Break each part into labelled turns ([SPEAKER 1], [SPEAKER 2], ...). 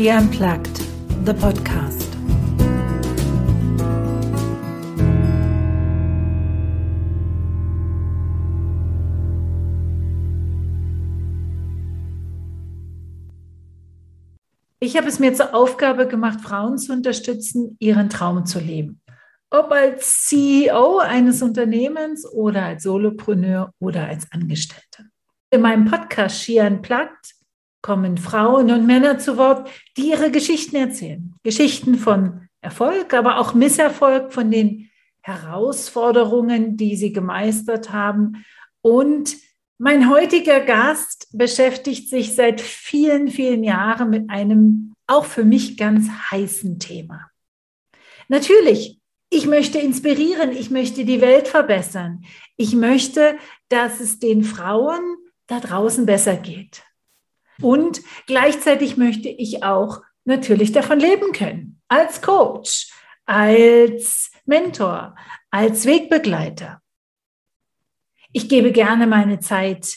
[SPEAKER 1] She Unplugged, the podcast. Ich habe es mir zur Aufgabe gemacht, Frauen zu unterstützen, ihren Traum zu leben. Ob als CEO eines Unternehmens oder als Solopreneur oder als Angestellte. In meinem Podcast She Unplugged kommen Frauen und Männer zu Wort, die ihre Geschichten erzählen. Geschichten von Erfolg, aber auch Misserfolg, von den Herausforderungen, die sie gemeistert haben. Und mein heutiger Gast beschäftigt sich seit vielen, vielen Jahren mit einem auch für mich ganz heißen Thema. Natürlich, ich möchte inspirieren, ich möchte die Welt verbessern. Ich möchte, dass es den Frauen da draußen besser geht. Und gleichzeitig möchte ich auch natürlich davon leben können. Als Coach, als Mentor, als Wegbegleiter. Ich gebe gerne meine Zeit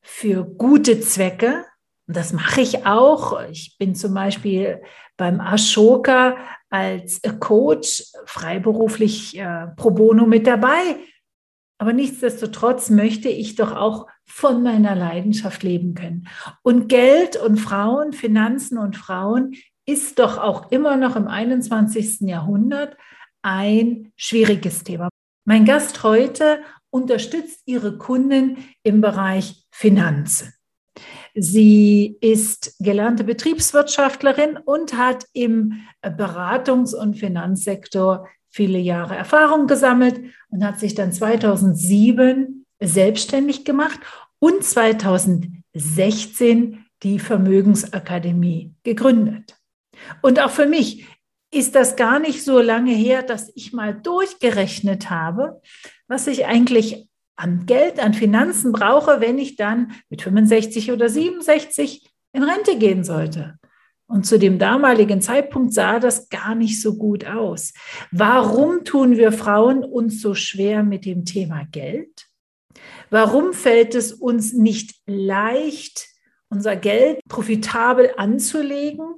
[SPEAKER 1] für gute Zwecke. Und das mache ich auch. Ich bin zum Beispiel beim Ashoka als Coach freiberuflich äh, pro bono mit dabei. Aber nichtsdestotrotz möchte ich doch auch von meiner Leidenschaft leben können. Und Geld und Frauen, Finanzen und Frauen ist doch auch immer noch im 21. Jahrhundert ein schwieriges Thema. Mein Gast heute unterstützt ihre Kunden im Bereich Finanzen. Sie ist gelernte Betriebswirtschaftlerin und hat im Beratungs- und Finanzsektor viele Jahre Erfahrung gesammelt und hat sich dann 2007 selbstständig gemacht und 2016 die Vermögensakademie gegründet. Und auch für mich ist das gar nicht so lange her, dass ich mal durchgerechnet habe, was ich eigentlich an Geld, an Finanzen brauche, wenn ich dann mit 65 oder 67 in Rente gehen sollte. Und zu dem damaligen Zeitpunkt sah das gar nicht so gut aus. Warum tun wir Frauen uns so schwer mit dem Thema Geld? Warum fällt es uns nicht leicht, unser Geld profitabel anzulegen?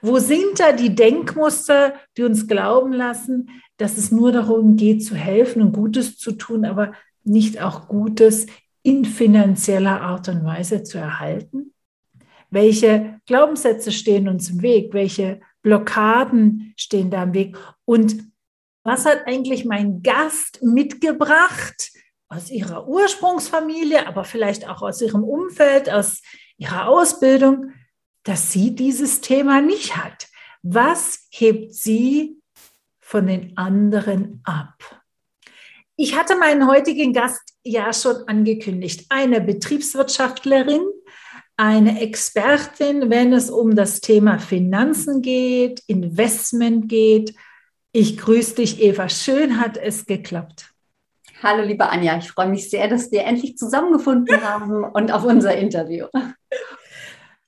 [SPEAKER 1] Wo sind da die Denkmuster, die uns glauben lassen, dass es nur darum geht, zu helfen und Gutes zu tun, aber nicht auch Gutes in finanzieller Art und Weise zu erhalten? Welche Glaubenssätze stehen uns im Weg? Welche Blockaden stehen da im Weg? Und was hat eigentlich mein Gast mitgebracht aus ihrer Ursprungsfamilie, aber vielleicht auch aus ihrem Umfeld, aus ihrer Ausbildung, dass sie dieses Thema nicht hat? Was hebt sie von den anderen ab? Ich hatte meinen heutigen Gast ja schon angekündigt, eine Betriebswirtschaftlerin, eine Expertin, wenn es um das Thema Finanzen geht, Investment geht. Ich grüße dich, Eva. Schön hat es geklappt.
[SPEAKER 2] Hallo, liebe Anja. Ich freue mich sehr, dass wir endlich zusammengefunden haben und auf unser Interview.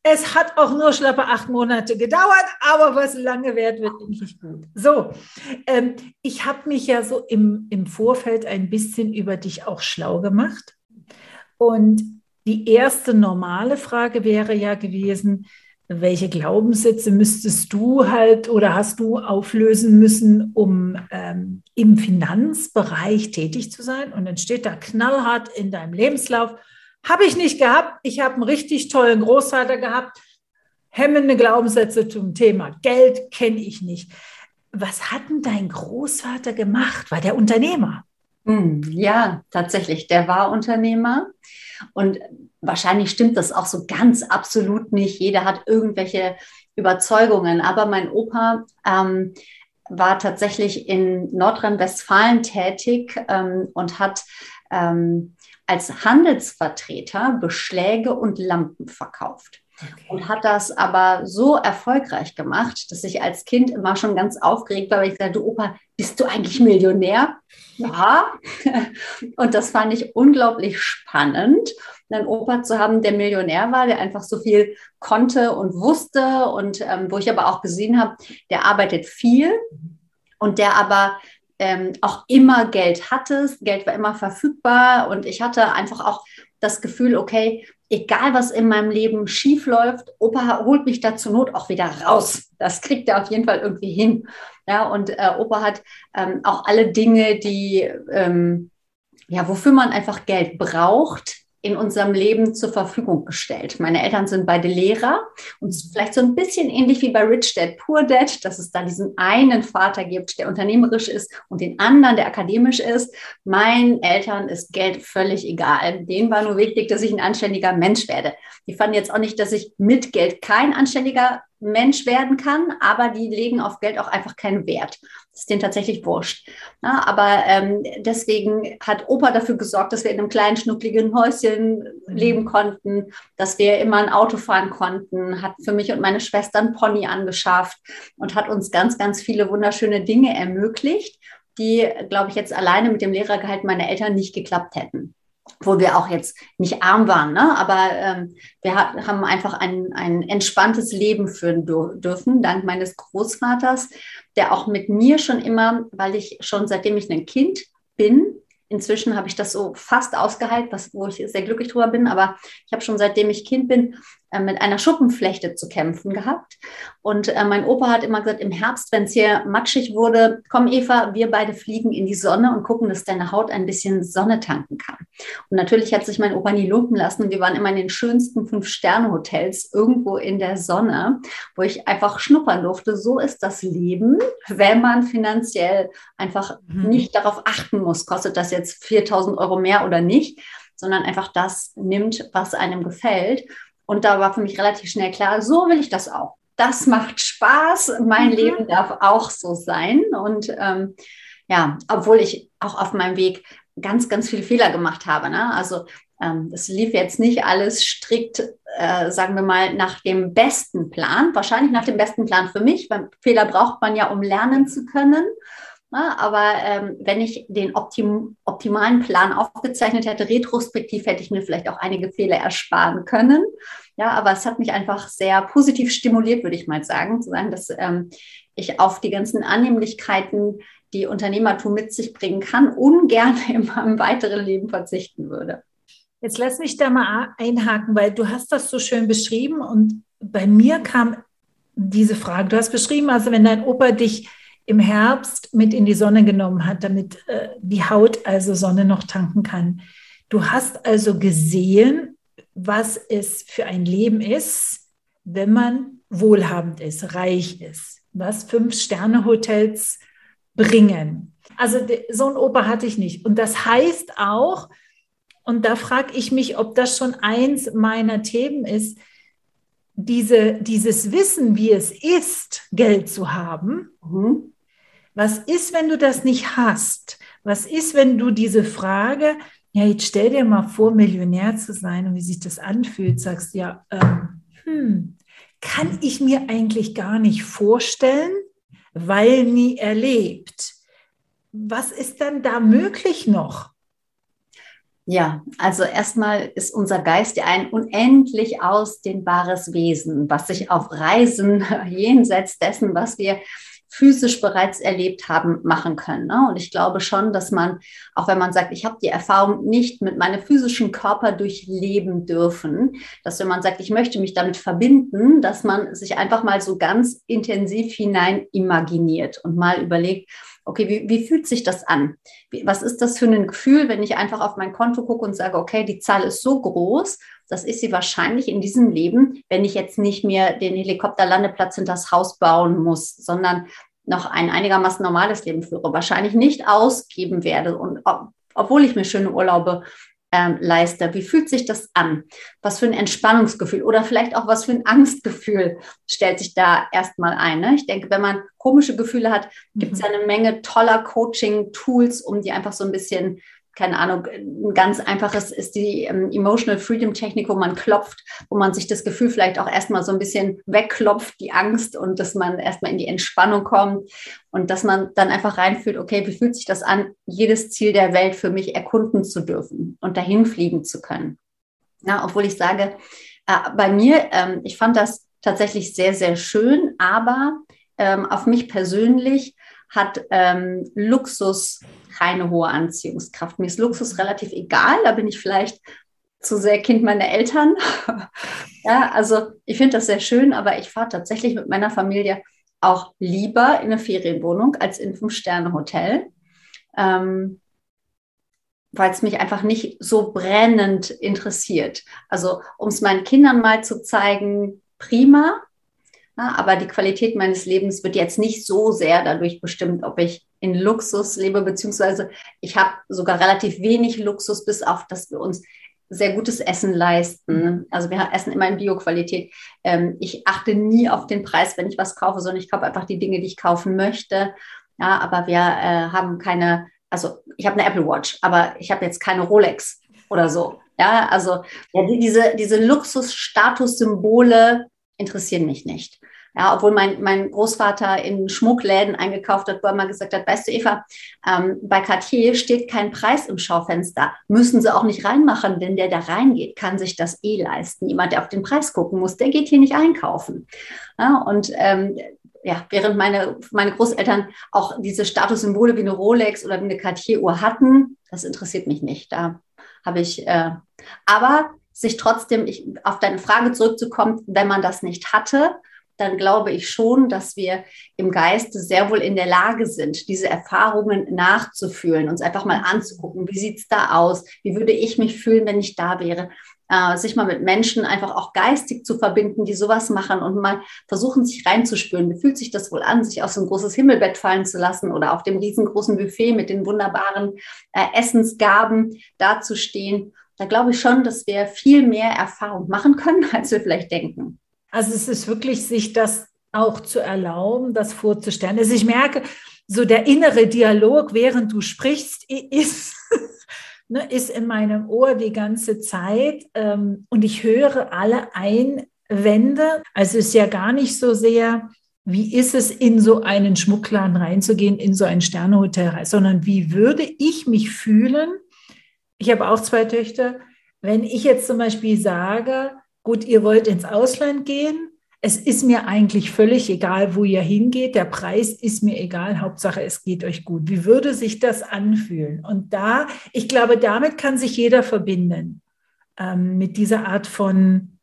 [SPEAKER 1] Es hat auch nur schlappe acht Monate gedauert, aber was lange währt, wird endlich gut. So, ähm, ich habe mich ja so im, im Vorfeld ein bisschen über dich auch schlau gemacht. Und die erste normale Frage wäre ja gewesen, welche Glaubenssätze müsstest du halt oder hast du auflösen müssen, um ähm, im Finanzbereich tätig zu sein? Und dann steht da knallhart in deinem Lebenslauf, habe ich nicht gehabt. Ich habe einen richtig tollen Großvater gehabt. Hemmende Glaubenssätze zum Thema Geld kenne ich nicht. Was hat denn dein Großvater gemacht? War der Unternehmer?
[SPEAKER 2] Hm, ja, tatsächlich. Der war Unternehmer. Und wahrscheinlich stimmt das auch so ganz absolut nicht. Jeder hat irgendwelche Überzeugungen. Aber mein Opa ähm, war tatsächlich in Nordrhein-Westfalen tätig ähm, und hat ähm, als Handelsvertreter Beschläge und Lampen verkauft. Okay. Und hat das aber so erfolgreich gemacht, dass ich als Kind immer schon ganz aufgeregt war, weil ich sagte, Opa, bist du eigentlich Millionär? Ja. Und das fand ich unglaublich spannend, einen Opa zu haben, der Millionär war, der einfach so viel konnte und wusste und ähm, wo ich aber auch gesehen habe, der arbeitet viel und der aber ähm, auch immer Geld hatte. Geld war immer verfügbar und ich hatte einfach auch das Gefühl, okay, egal was in meinem Leben schief läuft, Opa holt mich da zur Not auch wieder raus. Das kriegt er auf jeden Fall irgendwie hin. Ja, und äh, Opa hat ähm, auch alle Dinge, die, ähm, ja, wofür man einfach Geld braucht, in unserem Leben zur Verfügung gestellt. Meine Eltern sind beide Lehrer und vielleicht so ein bisschen ähnlich wie bei Rich Dad, Poor Dad, dass es da diesen einen Vater gibt, der unternehmerisch ist und den anderen, der akademisch ist. Meinen Eltern ist Geld völlig egal. Denen war nur wichtig, dass ich ein anständiger Mensch werde. Die fanden jetzt auch nicht, dass ich mit Geld kein anständiger Mensch werden kann, aber die legen auf Geld auch einfach keinen Wert. Ist denen tatsächlich wurscht. Ja, aber ähm, deswegen hat Opa dafür gesorgt, dass wir in einem kleinen, schnuckligen Häuschen mhm. leben konnten, dass wir immer ein Auto fahren konnten, hat für mich und meine Schwester ein Pony angeschafft und hat uns ganz, ganz viele wunderschöne Dinge ermöglicht, die, glaube ich, jetzt alleine mit dem Lehrergehalt meiner Eltern nicht geklappt hätten wo wir auch jetzt nicht arm waren, ne? aber ähm, wir hat, haben einfach ein, ein entspanntes Leben führen dürfen, dank meines Großvaters, der auch mit mir schon immer, weil ich schon seitdem ich ein Kind bin, inzwischen habe ich das so fast ausgehalten, was, wo ich sehr glücklich drüber bin, aber ich habe schon seitdem ich Kind bin, mit einer Schuppenflechte zu kämpfen gehabt. Und äh, mein Opa hat immer gesagt, im Herbst, wenn es hier matschig wurde, komm Eva, wir beide fliegen in die Sonne und gucken, dass deine Haut ein bisschen Sonne tanken kann. Und natürlich hat sich mein Opa nie lumpen lassen. Wir waren immer in den schönsten Fünf-Sterne-Hotels irgendwo in der Sonne, wo ich einfach schnuppern durfte. So ist das Leben, wenn man finanziell einfach mhm. nicht darauf achten muss, kostet das jetzt 4000 Euro mehr oder nicht, sondern einfach das nimmt, was einem gefällt. Und da war für mich relativ schnell klar, so will ich das auch. Das macht Spaß. Mein mhm. Leben darf auch so sein. Und ähm, ja, obwohl ich auch auf meinem Weg ganz, ganz viele Fehler gemacht habe. Ne? Also ähm, es lief jetzt nicht alles strikt, äh, sagen wir mal, nach dem besten Plan. Wahrscheinlich nach dem besten Plan für mich, weil Fehler braucht man ja, um lernen zu können. Na, aber ähm, wenn ich den optim optimalen Plan aufgezeichnet hätte, retrospektiv hätte ich mir vielleicht auch einige Fehler ersparen können. Ja, aber es hat mich einfach sehr positiv stimuliert, würde ich mal sagen, zu sagen, dass ähm, ich auf die ganzen Annehmlichkeiten, die Unternehmertum mit sich bringen kann, ungern in meinem weiteren Leben verzichten würde.
[SPEAKER 1] Jetzt lass mich da mal einhaken, weil du hast das so schön beschrieben und bei mir kam diese Frage. Du hast beschrieben, also wenn dein Opa dich im Herbst mit in die Sonne genommen hat, damit äh, die Haut also Sonne noch tanken kann. Du hast also gesehen, was es für ein Leben ist, wenn man wohlhabend ist, reich ist, was Fünf-Sterne-Hotels bringen. Also so ein Opa hatte ich nicht. Und das heißt auch, und da frage ich mich, ob das schon eins meiner Themen ist, diese, dieses Wissen, wie es ist, Geld zu haben, mhm. Was ist, wenn du das nicht hast? Was ist, wenn du diese Frage, ja, jetzt stell dir mal vor, Millionär zu sein und wie sich das anfühlt, sagst ja, ähm, hm, kann ich mir eigentlich gar nicht vorstellen, weil nie erlebt. Was ist dann da möglich noch?
[SPEAKER 2] Ja, also erstmal ist unser Geist ja ein unendlich ausdehnbares Wesen, was sich auf Reisen jenseits dessen, was wir physisch bereits erlebt haben, machen können. Ne? Und ich glaube schon, dass man, auch wenn man sagt, ich habe die Erfahrung nicht mit meinem physischen Körper durchleben dürfen, dass wenn man sagt, ich möchte mich damit verbinden, dass man sich einfach mal so ganz intensiv hinein imaginiert und mal überlegt, okay, wie, wie fühlt sich das an? Wie, was ist das für ein Gefühl, wenn ich einfach auf mein Konto gucke und sage, okay, die Zahl ist so groß, das ist sie wahrscheinlich in diesem Leben, wenn ich jetzt nicht mehr den Helikopterlandeplatz hinter das Haus bauen muss, sondern noch ein einigermaßen normales Leben führe, wahrscheinlich nicht ausgeben werde und ob, obwohl ich mir schöne Urlaube ähm, leiste. Wie fühlt sich das an? Was für ein Entspannungsgefühl oder vielleicht auch was für ein Angstgefühl stellt sich da erstmal ein. Ne? Ich denke, wenn man komische Gefühle hat, gibt es mhm. eine Menge toller Coaching-Tools, um die einfach so ein bisschen keine Ahnung, ein ganz einfaches ist die ähm, Emotional Freedom Technik, wo man klopft, wo man sich das Gefühl vielleicht auch erstmal so ein bisschen wegklopft, die Angst und dass man erstmal in die Entspannung kommt und dass man dann einfach reinfühlt, okay, wie fühlt sich das an, jedes Ziel der Welt für mich erkunden zu dürfen und dahin fliegen zu können. Na, obwohl ich sage, äh, bei mir, ähm, ich fand das tatsächlich sehr, sehr schön, aber ähm, auf mich persönlich hat ähm, Luxus keine hohe Anziehungskraft. Mir ist Luxus relativ egal, da bin ich vielleicht zu sehr Kind meiner Eltern. ja, also ich finde das sehr schön, aber ich fahre tatsächlich mit meiner Familie auch lieber in eine Ferienwohnung als in Fünf-Sterne-Hotel. Ähm, weil es mich einfach nicht so brennend interessiert. Also um es meinen Kindern mal zu zeigen, prima, ja, aber die Qualität meines Lebens wird jetzt nicht so sehr dadurch bestimmt, ob ich in Luxus lebe, beziehungsweise ich habe sogar relativ wenig Luxus, bis auf, dass wir uns sehr gutes Essen leisten. Also wir essen immer in Bioqualität. Ähm, ich achte nie auf den Preis, wenn ich was kaufe, sondern ich kaufe einfach die Dinge, die ich kaufen möchte. Ja, aber wir äh, haben keine also ich habe eine Apple Watch, aber ich habe jetzt keine Rolex oder so. Ja, also ja, diese, diese Luxus-Status-Symbole interessieren mich nicht. Ja, obwohl mein, mein Großvater in Schmuckläden eingekauft hat, wo er mal gesagt hat, weißt du, Eva, ähm, bei Cartier steht kein Preis im Schaufenster. Müssen sie auch nicht reinmachen, denn der da reingeht, kann sich das eh leisten. Jemand, der auf den Preis gucken muss, der geht hier nicht einkaufen. Ja, und ähm, ja, während meine, meine Großeltern auch diese Statussymbole wie eine Rolex oder wie eine Cartier-Uhr hatten, das interessiert mich nicht. Da habe ich, äh, aber sich trotzdem, ich, auf deine Frage zurückzukommen, wenn man das nicht hatte, dann glaube ich schon, dass wir im Geiste sehr wohl in der Lage sind, diese Erfahrungen nachzufühlen, uns einfach mal anzugucken, wie sieht es da aus, wie würde ich mich fühlen, wenn ich da wäre äh, sich mal mit Menschen einfach auch geistig zu verbinden, die sowas machen und mal versuchen, sich reinzuspüren. Wie fühlt sich das wohl an, sich auf so ein großes Himmelbett fallen zu lassen oder auf dem riesengroßen Buffet mit den wunderbaren äh, Essensgaben dazustehen? Da glaube ich schon, dass wir viel mehr Erfahrung machen können, als wir vielleicht denken.
[SPEAKER 1] Also es ist wirklich, sich das auch zu erlauben, das vorzustellen. Also ich merke, so der innere Dialog, während du sprichst, ist ne, ist in meinem Ohr die ganze Zeit ähm, und ich höre alle Einwände. Also es ist ja gar nicht so sehr, wie ist es, in so einen Schmuckladen reinzugehen, in so ein Sternehotel rein, sondern wie würde ich mich fühlen? Ich habe auch zwei Töchter. Wenn ich jetzt zum Beispiel sage, gut, ihr wollt ins Ausland gehen, es ist mir eigentlich völlig egal, wo ihr hingeht. Der Preis ist mir egal. Hauptsache, es geht euch gut. Wie würde sich das anfühlen? Und da, ich glaube, damit kann sich jeder verbinden. Ähm, mit dieser Art von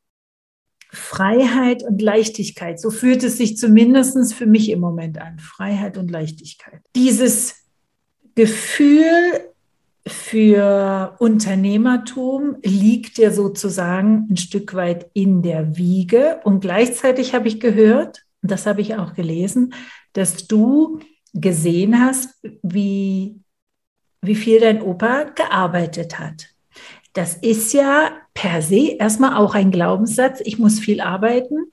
[SPEAKER 1] Freiheit und Leichtigkeit. So fühlt es sich zumindest für mich im Moment an. Freiheit und Leichtigkeit. Dieses Gefühl, für Unternehmertum liegt ja sozusagen ein Stück weit in der Wiege. Und gleichzeitig habe ich gehört, das habe ich auch gelesen, dass du gesehen hast, wie, wie viel dein Opa gearbeitet hat. Das ist ja per se erstmal auch ein Glaubenssatz, ich muss viel arbeiten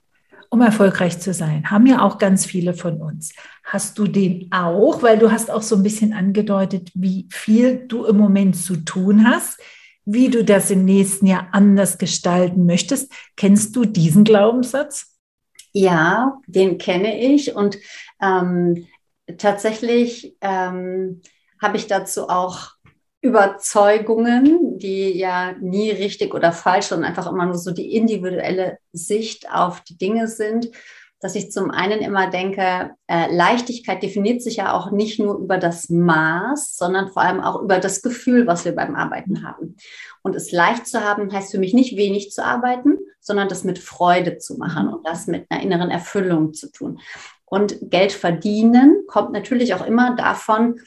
[SPEAKER 1] um erfolgreich zu sein. Haben ja auch ganz viele von uns. Hast du den auch, weil du hast auch so ein bisschen angedeutet, wie viel du im Moment zu tun hast, wie du das im nächsten Jahr anders gestalten möchtest. Kennst du diesen Glaubenssatz?
[SPEAKER 2] Ja, den kenne ich und ähm, tatsächlich ähm, habe ich dazu auch Überzeugungen, die ja nie richtig oder falsch, sondern einfach immer nur so die individuelle Sicht auf die Dinge sind, dass ich zum einen immer denke, äh, Leichtigkeit definiert sich ja auch nicht nur über das Maß, sondern vor allem auch über das Gefühl, was wir beim Arbeiten haben. Und es leicht zu haben, heißt für mich nicht wenig zu arbeiten, sondern das mit Freude zu machen und das mit einer inneren Erfüllung zu tun. Und Geld verdienen kommt natürlich auch immer davon,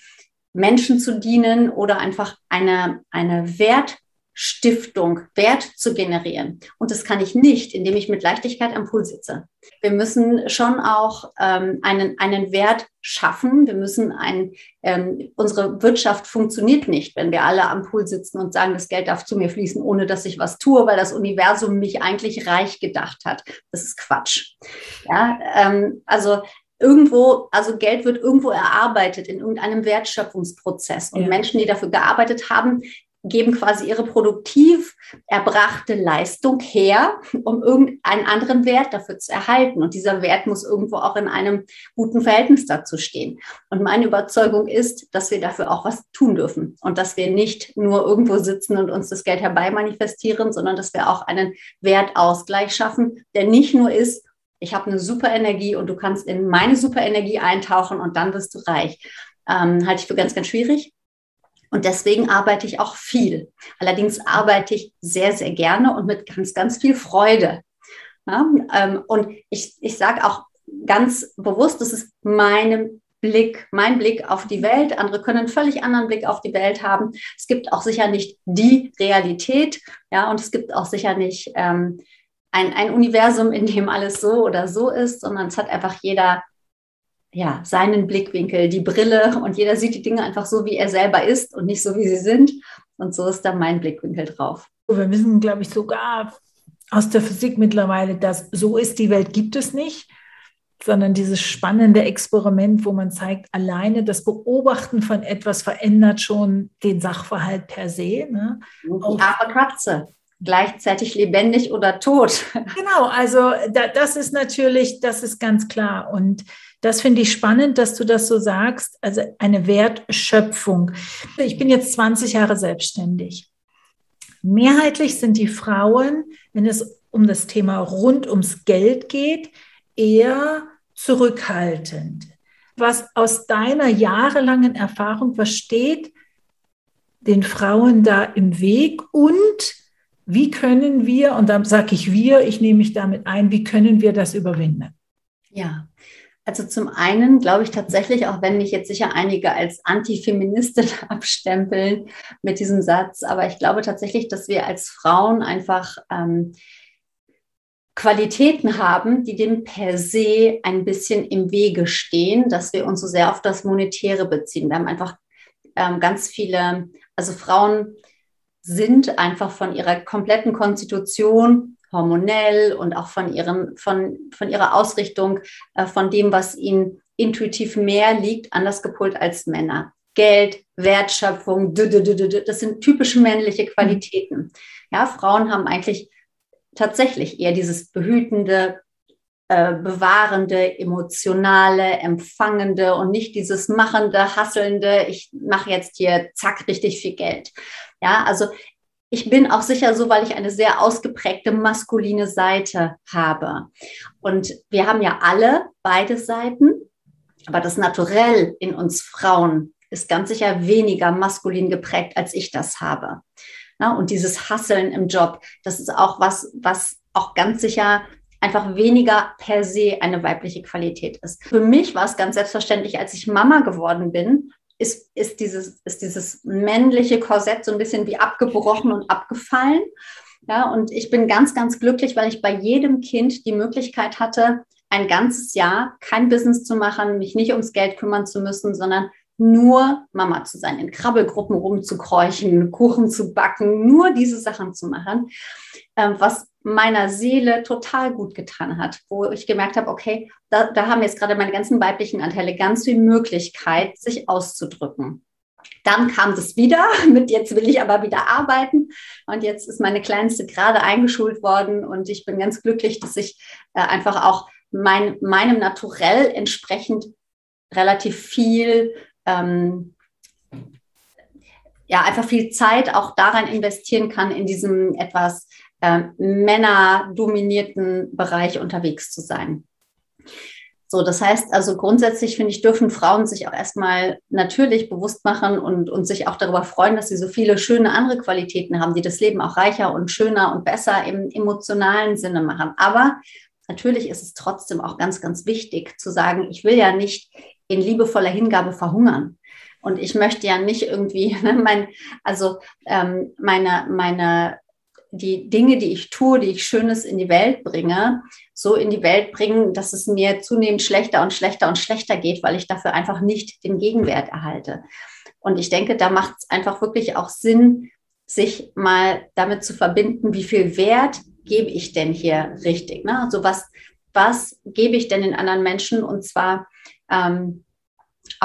[SPEAKER 2] Menschen zu dienen oder einfach eine, eine Wertstiftung, Wert zu generieren. Und das kann ich nicht, indem ich mit Leichtigkeit am Pool sitze. Wir müssen schon auch ähm, einen, einen Wert schaffen. Wir müssen ein, ähm, unsere Wirtschaft funktioniert nicht, wenn wir alle am Pool sitzen und sagen, das Geld darf zu mir fließen, ohne dass ich was tue, weil das Universum mich eigentlich reich gedacht hat. Das ist Quatsch. Ja, ähm, also irgendwo, also Geld wird irgendwo erarbeitet in irgendeinem Wertschöpfungsprozess. Und ja. Menschen, die dafür gearbeitet haben, geben quasi ihre produktiv erbrachte Leistung her, um irgendeinen anderen Wert dafür zu erhalten. Und dieser Wert muss irgendwo auch in einem guten Verhältnis dazu stehen. Und meine Überzeugung ist, dass wir dafür auch was tun dürfen und dass wir nicht nur irgendwo sitzen und uns das Geld herbei manifestieren, sondern dass wir auch einen Wertausgleich schaffen, der nicht nur ist, ich habe eine super Energie und du kannst in meine super Energie eintauchen und dann wirst du reich. Ähm, halte ich für ganz, ganz schwierig. Und deswegen arbeite ich auch viel. Allerdings arbeite ich sehr, sehr gerne und mit ganz, ganz viel Freude. Ja, ähm, und ich, ich sage auch ganz bewusst, das ist meine Blick, mein Blick auf die Welt. Andere können einen völlig anderen Blick auf die Welt haben. Es gibt auch sicher nicht die Realität, ja, und es gibt auch sicher nicht ähm, ein, ein Universum, in dem alles so oder so ist, sondern es hat einfach jeder ja, seinen Blickwinkel, die Brille und jeder sieht die Dinge einfach so, wie er selber ist und nicht so, wie sie sind. Und so ist dann mein Blickwinkel drauf.
[SPEAKER 1] Wir wissen, glaube ich, sogar aus der Physik mittlerweile, dass so ist die Welt gibt es nicht sondern dieses spannende Experiment, wo man zeigt, alleine das Beobachten von etwas verändert schon den Sachverhalt per se. Ne?
[SPEAKER 2] Die arme Katze, gleichzeitig lebendig oder tot.
[SPEAKER 1] Genau, also da, das ist natürlich, das ist ganz klar. Und das finde ich spannend, dass du das so sagst, also eine Wertschöpfung. Ich bin jetzt 20 Jahre selbstständig. Mehrheitlich sind die Frauen, wenn es um das Thema rund ums Geld geht, eher zurückhaltend. Was aus deiner jahrelangen Erfahrung, was steht den Frauen da im Weg und wie können wir, und dann sage ich wir, ich nehme mich damit ein, wie können wir das überwinden?
[SPEAKER 2] Ja, also zum einen glaube ich tatsächlich, auch wenn mich jetzt sicher einige als Antifeministin abstempeln mit diesem Satz, aber ich glaube tatsächlich, dass wir als Frauen einfach ähm, Qualitäten haben, die dem per se ein bisschen im Wege stehen, dass wir uns so sehr auf das Monetäre beziehen. Wir haben einfach ähm, ganz viele, also Frauen sind einfach von ihrer kompletten Konstitution hormonell und auch von, ihrem, von, von ihrer Ausrichtung, äh, von dem, was ihnen intuitiv mehr liegt, anders gepolt als Männer. Geld, Wertschöpfung, das sind typische männliche Qualitäten. Ja, Frauen haben eigentlich tatsächlich eher dieses behütende, äh, bewahrende, emotionale, empfangende und nicht dieses machende, hasselnde, ich mache jetzt hier zack richtig viel Geld. Ja, also ich bin auch sicher so, weil ich eine sehr ausgeprägte maskuline Seite habe. Und wir haben ja alle beide Seiten, aber das Naturell in uns Frauen ist ganz sicher weniger maskulin geprägt, als ich das habe. Ne? Und dieses Hasseln im Job, das ist auch was, was auch ganz sicher einfach weniger per se eine weibliche Qualität ist. Für mich war es ganz selbstverständlich, als ich Mama geworden bin, ist, ist, dieses, ist dieses männliche Korsett so ein bisschen wie abgebrochen und abgefallen. Ja, und ich bin ganz, ganz glücklich, weil ich bei jedem Kind die Möglichkeit hatte, ein ganzes Jahr kein Business zu machen, mich nicht ums Geld kümmern zu müssen, sondern nur Mama zu sein, in Krabbelgruppen rumzukräuchen, Kuchen zu backen, nur diese Sachen zu machen, ähm, was meiner Seele total gut getan hat, wo ich gemerkt habe, okay, da, da haben jetzt gerade meine ganzen weiblichen Anteile ganz viel Möglichkeit, sich auszudrücken. Dann kam das wieder mit, jetzt will ich aber wieder arbeiten. Und jetzt ist meine Kleinste gerade eingeschult worden und ich bin ganz glücklich, dass ich äh, einfach auch mein, meinem Naturell entsprechend relativ viel ähm, ja, einfach viel Zeit auch daran investieren kann, in diesem etwas äh, männerdominierten Bereich unterwegs zu sein. So, das heißt also grundsätzlich finde ich, dürfen Frauen sich auch erstmal natürlich bewusst machen und, und sich auch darüber freuen, dass sie so viele schöne andere Qualitäten haben, die das Leben auch reicher und schöner und besser im emotionalen Sinne machen. Aber natürlich ist es trotzdem auch ganz, ganz wichtig zu sagen, ich will ja nicht in liebevoller Hingabe verhungern. Und ich möchte ja nicht irgendwie, ne, mein, also ähm, meine, meine, die Dinge, die ich tue, die ich Schönes in die Welt bringe, so in die Welt bringen, dass es mir zunehmend schlechter und schlechter und schlechter geht, weil ich dafür einfach nicht den Gegenwert erhalte. Und ich denke, da macht es einfach wirklich auch Sinn, sich mal damit zu verbinden, wie viel Wert gebe ich denn hier richtig? Ne? Also was, was gebe ich denn den anderen Menschen? Und zwar ähm,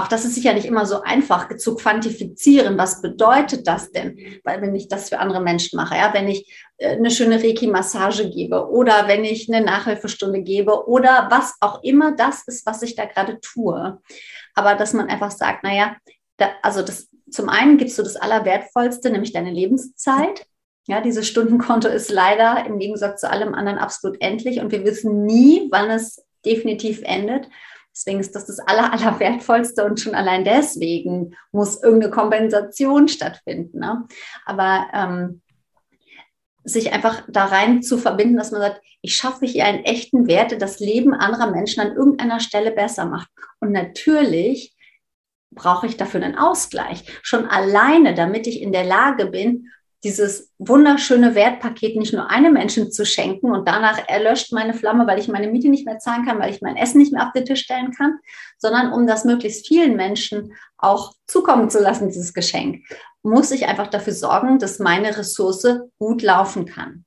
[SPEAKER 2] auch das ist sicher nicht immer so einfach zu quantifizieren. Was bedeutet das denn? Weil wenn ich das für andere Menschen mache, ja, wenn ich äh, eine schöne Reiki-Massage gebe oder wenn ich eine Nachhilfestunde gebe oder was auch immer das ist, was ich da gerade tue. Aber dass man einfach sagt, naja, da, also das, zum einen gibst du das Allerwertvollste, nämlich deine Lebenszeit. Ja, dieses Stundenkonto ist leider im Gegensatz zu allem anderen absolut endlich und wir wissen nie, wann es definitiv endet. Deswegen ist das das aller, aller wertvollste und schon allein deswegen muss irgendeine Kompensation stattfinden. Ne? Aber ähm, sich einfach da rein zu verbinden, dass man sagt, ich schaffe hier einen echten Wert, der das Leben anderer Menschen an irgendeiner Stelle besser macht. Und natürlich brauche ich dafür einen Ausgleich. Schon alleine, damit ich in der Lage bin, dieses wunderschöne Wertpaket nicht nur einem Menschen zu schenken und danach erlöscht meine Flamme, weil ich meine Miete nicht mehr zahlen kann, weil ich mein Essen nicht mehr auf den Tisch stellen kann, sondern um das möglichst vielen Menschen auch zukommen zu lassen, dieses Geschenk, muss ich einfach dafür sorgen, dass meine Ressource gut laufen kann.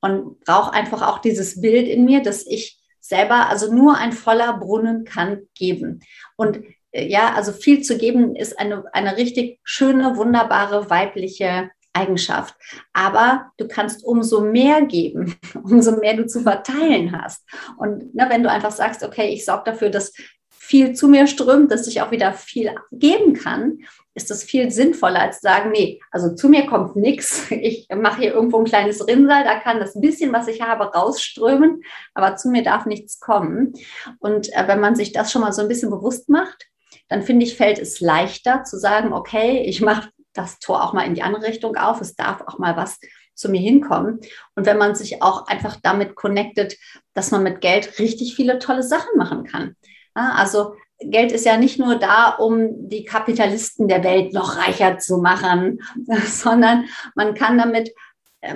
[SPEAKER 2] Und brauche einfach auch dieses Bild in mir, dass ich selber, also nur ein voller Brunnen kann geben. Und äh, ja, also viel zu geben ist eine, eine richtig schöne, wunderbare weibliche Eigenschaft. Aber du kannst umso mehr geben, umso mehr du zu verteilen hast. Und ne, wenn du einfach sagst, okay, ich sorge dafür, dass viel zu mir strömt, dass ich auch wieder viel geben kann, ist das viel sinnvoller als zu sagen, nee, also zu mir kommt nichts. Ich mache hier irgendwo ein kleines Rinnsal, da kann das bisschen, was ich habe, rausströmen, aber zu mir darf nichts kommen. Und äh, wenn man sich das schon mal so ein bisschen bewusst macht, dann finde ich, fällt es leichter zu sagen, okay, ich mache das Tor auch mal in die andere Richtung auf. Es darf auch mal was zu mir hinkommen. Und wenn man sich auch einfach damit connectet, dass man mit Geld richtig viele tolle Sachen machen kann. Also Geld ist ja nicht nur da, um die Kapitalisten der Welt noch reicher zu machen, sondern man kann damit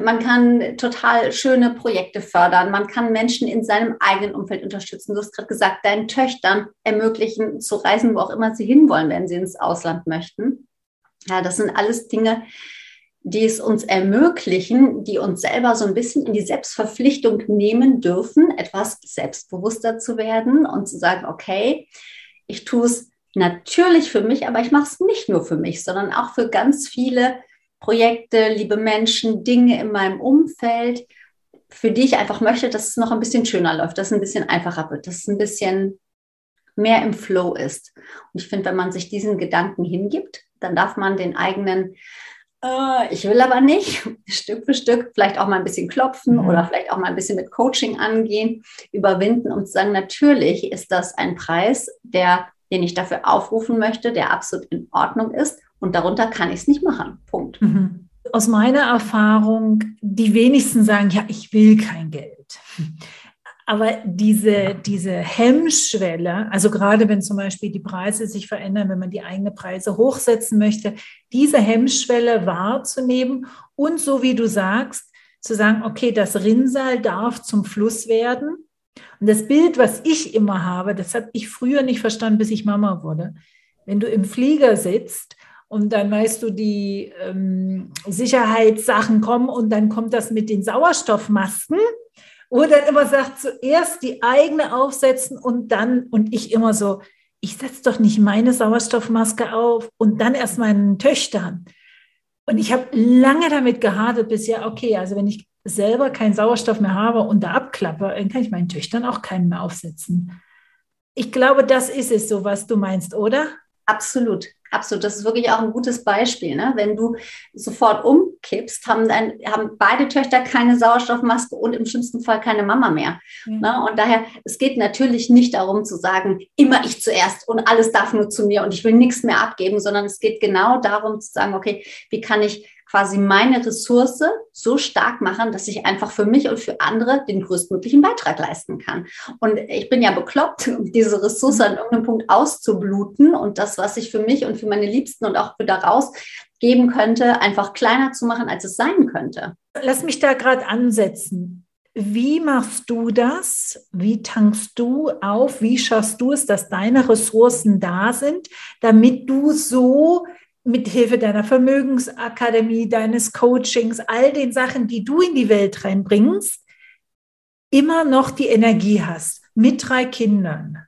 [SPEAKER 2] man kann total schöne Projekte fördern. Man kann Menschen in seinem eigenen Umfeld unterstützen. Du hast gerade gesagt, deinen Töchtern ermöglichen zu reisen, wo auch immer sie hinwollen, wenn sie ins Ausland möchten. Ja, das sind alles Dinge, die es uns ermöglichen, die uns selber so ein bisschen in die Selbstverpflichtung nehmen dürfen, etwas selbstbewusster zu werden und zu sagen, okay, ich tue es natürlich für mich, aber ich mache es nicht nur für mich, sondern auch für ganz viele Projekte, liebe Menschen, Dinge in meinem Umfeld, für die ich einfach möchte, dass es noch ein bisschen schöner läuft, dass es ein bisschen einfacher wird, dass es ein bisschen mehr im Flow ist. Und ich finde, wenn man sich diesen Gedanken hingibt, dann darf man den eigenen, äh, ich will aber nicht, Stück für Stück vielleicht auch mal ein bisschen klopfen mhm. oder vielleicht auch mal ein bisschen mit Coaching angehen, überwinden und sagen, natürlich ist das ein Preis, der, den ich dafür aufrufen möchte, der absolut in Ordnung ist. Und darunter kann ich es nicht machen. Punkt.
[SPEAKER 1] Mhm. Aus meiner Erfahrung, die wenigsten sagen, ja, ich will kein Geld. Aber diese, diese Hemmschwelle, also gerade wenn zum Beispiel die Preise sich verändern, wenn man die eigenen Preise hochsetzen möchte, diese Hemmschwelle wahrzunehmen und so wie du sagst, zu sagen, okay, das Rinnsal darf zum Fluss werden. Und das Bild, was ich immer habe, das habe ich früher nicht verstanden, bis ich Mama wurde. Wenn du im Flieger sitzt und dann weißt du, die ähm, Sicherheitssachen kommen und dann kommt das mit den Sauerstoffmasken wo dann immer sagt, zuerst die eigene aufsetzen und dann, und ich immer so, ich setze doch nicht meine Sauerstoffmaske auf und dann erst meinen Töchtern. Und ich habe lange damit gehadert, bis ja, okay, also wenn ich selber keinen Sauerstoff mehr habe und da abklappe, dann kann ich meinen Töchtern auch keinen mehr aufsetzen. Ich glaube, das ist es so, was du meinst, oder?
[SPEAKER 2] Absolut. Absolut, das ist wirklich auch ein gutes Beispiel. Ne? Wenn du sofort umkippst, haben, dann, haben beide Töchter keine Sauerstoffmaske und im schlimmsten Fall keine Mama mehr. Mhm. Ne? Und daher, es geht natürlich nicht darum zu sagen, immer ich zuerst und alles darf nur zu mir und ich will nichts mehr abgeben, sondern es geht genau darum zu sagen, okay, wie kann ich quasi meine Ressource so stark machen, dass ich einfach für mich und für andere den größtmöglichen Beitrag leisten kann. Und ich bin ja bekloppt, diese Ressource an irgendeinem Punkt auszubluten und das, was ich für mich und für meine Liebsten und auch für daraus geben könnte, einfach kleiner zu machen, als es sein könnte.
[SPEAKER 1] Lass mich da gerade ansetzen. Wie machst du das? Wie tankst du auf? Wie schaffst du es, dass deine Ressourcen da sind, damit du so mit Hilfe deiner Vermögensakademie, deines Coachings, all den Sachen, die du in die Welt reinbringst, immer noch die Energie hast mit drei Kindern?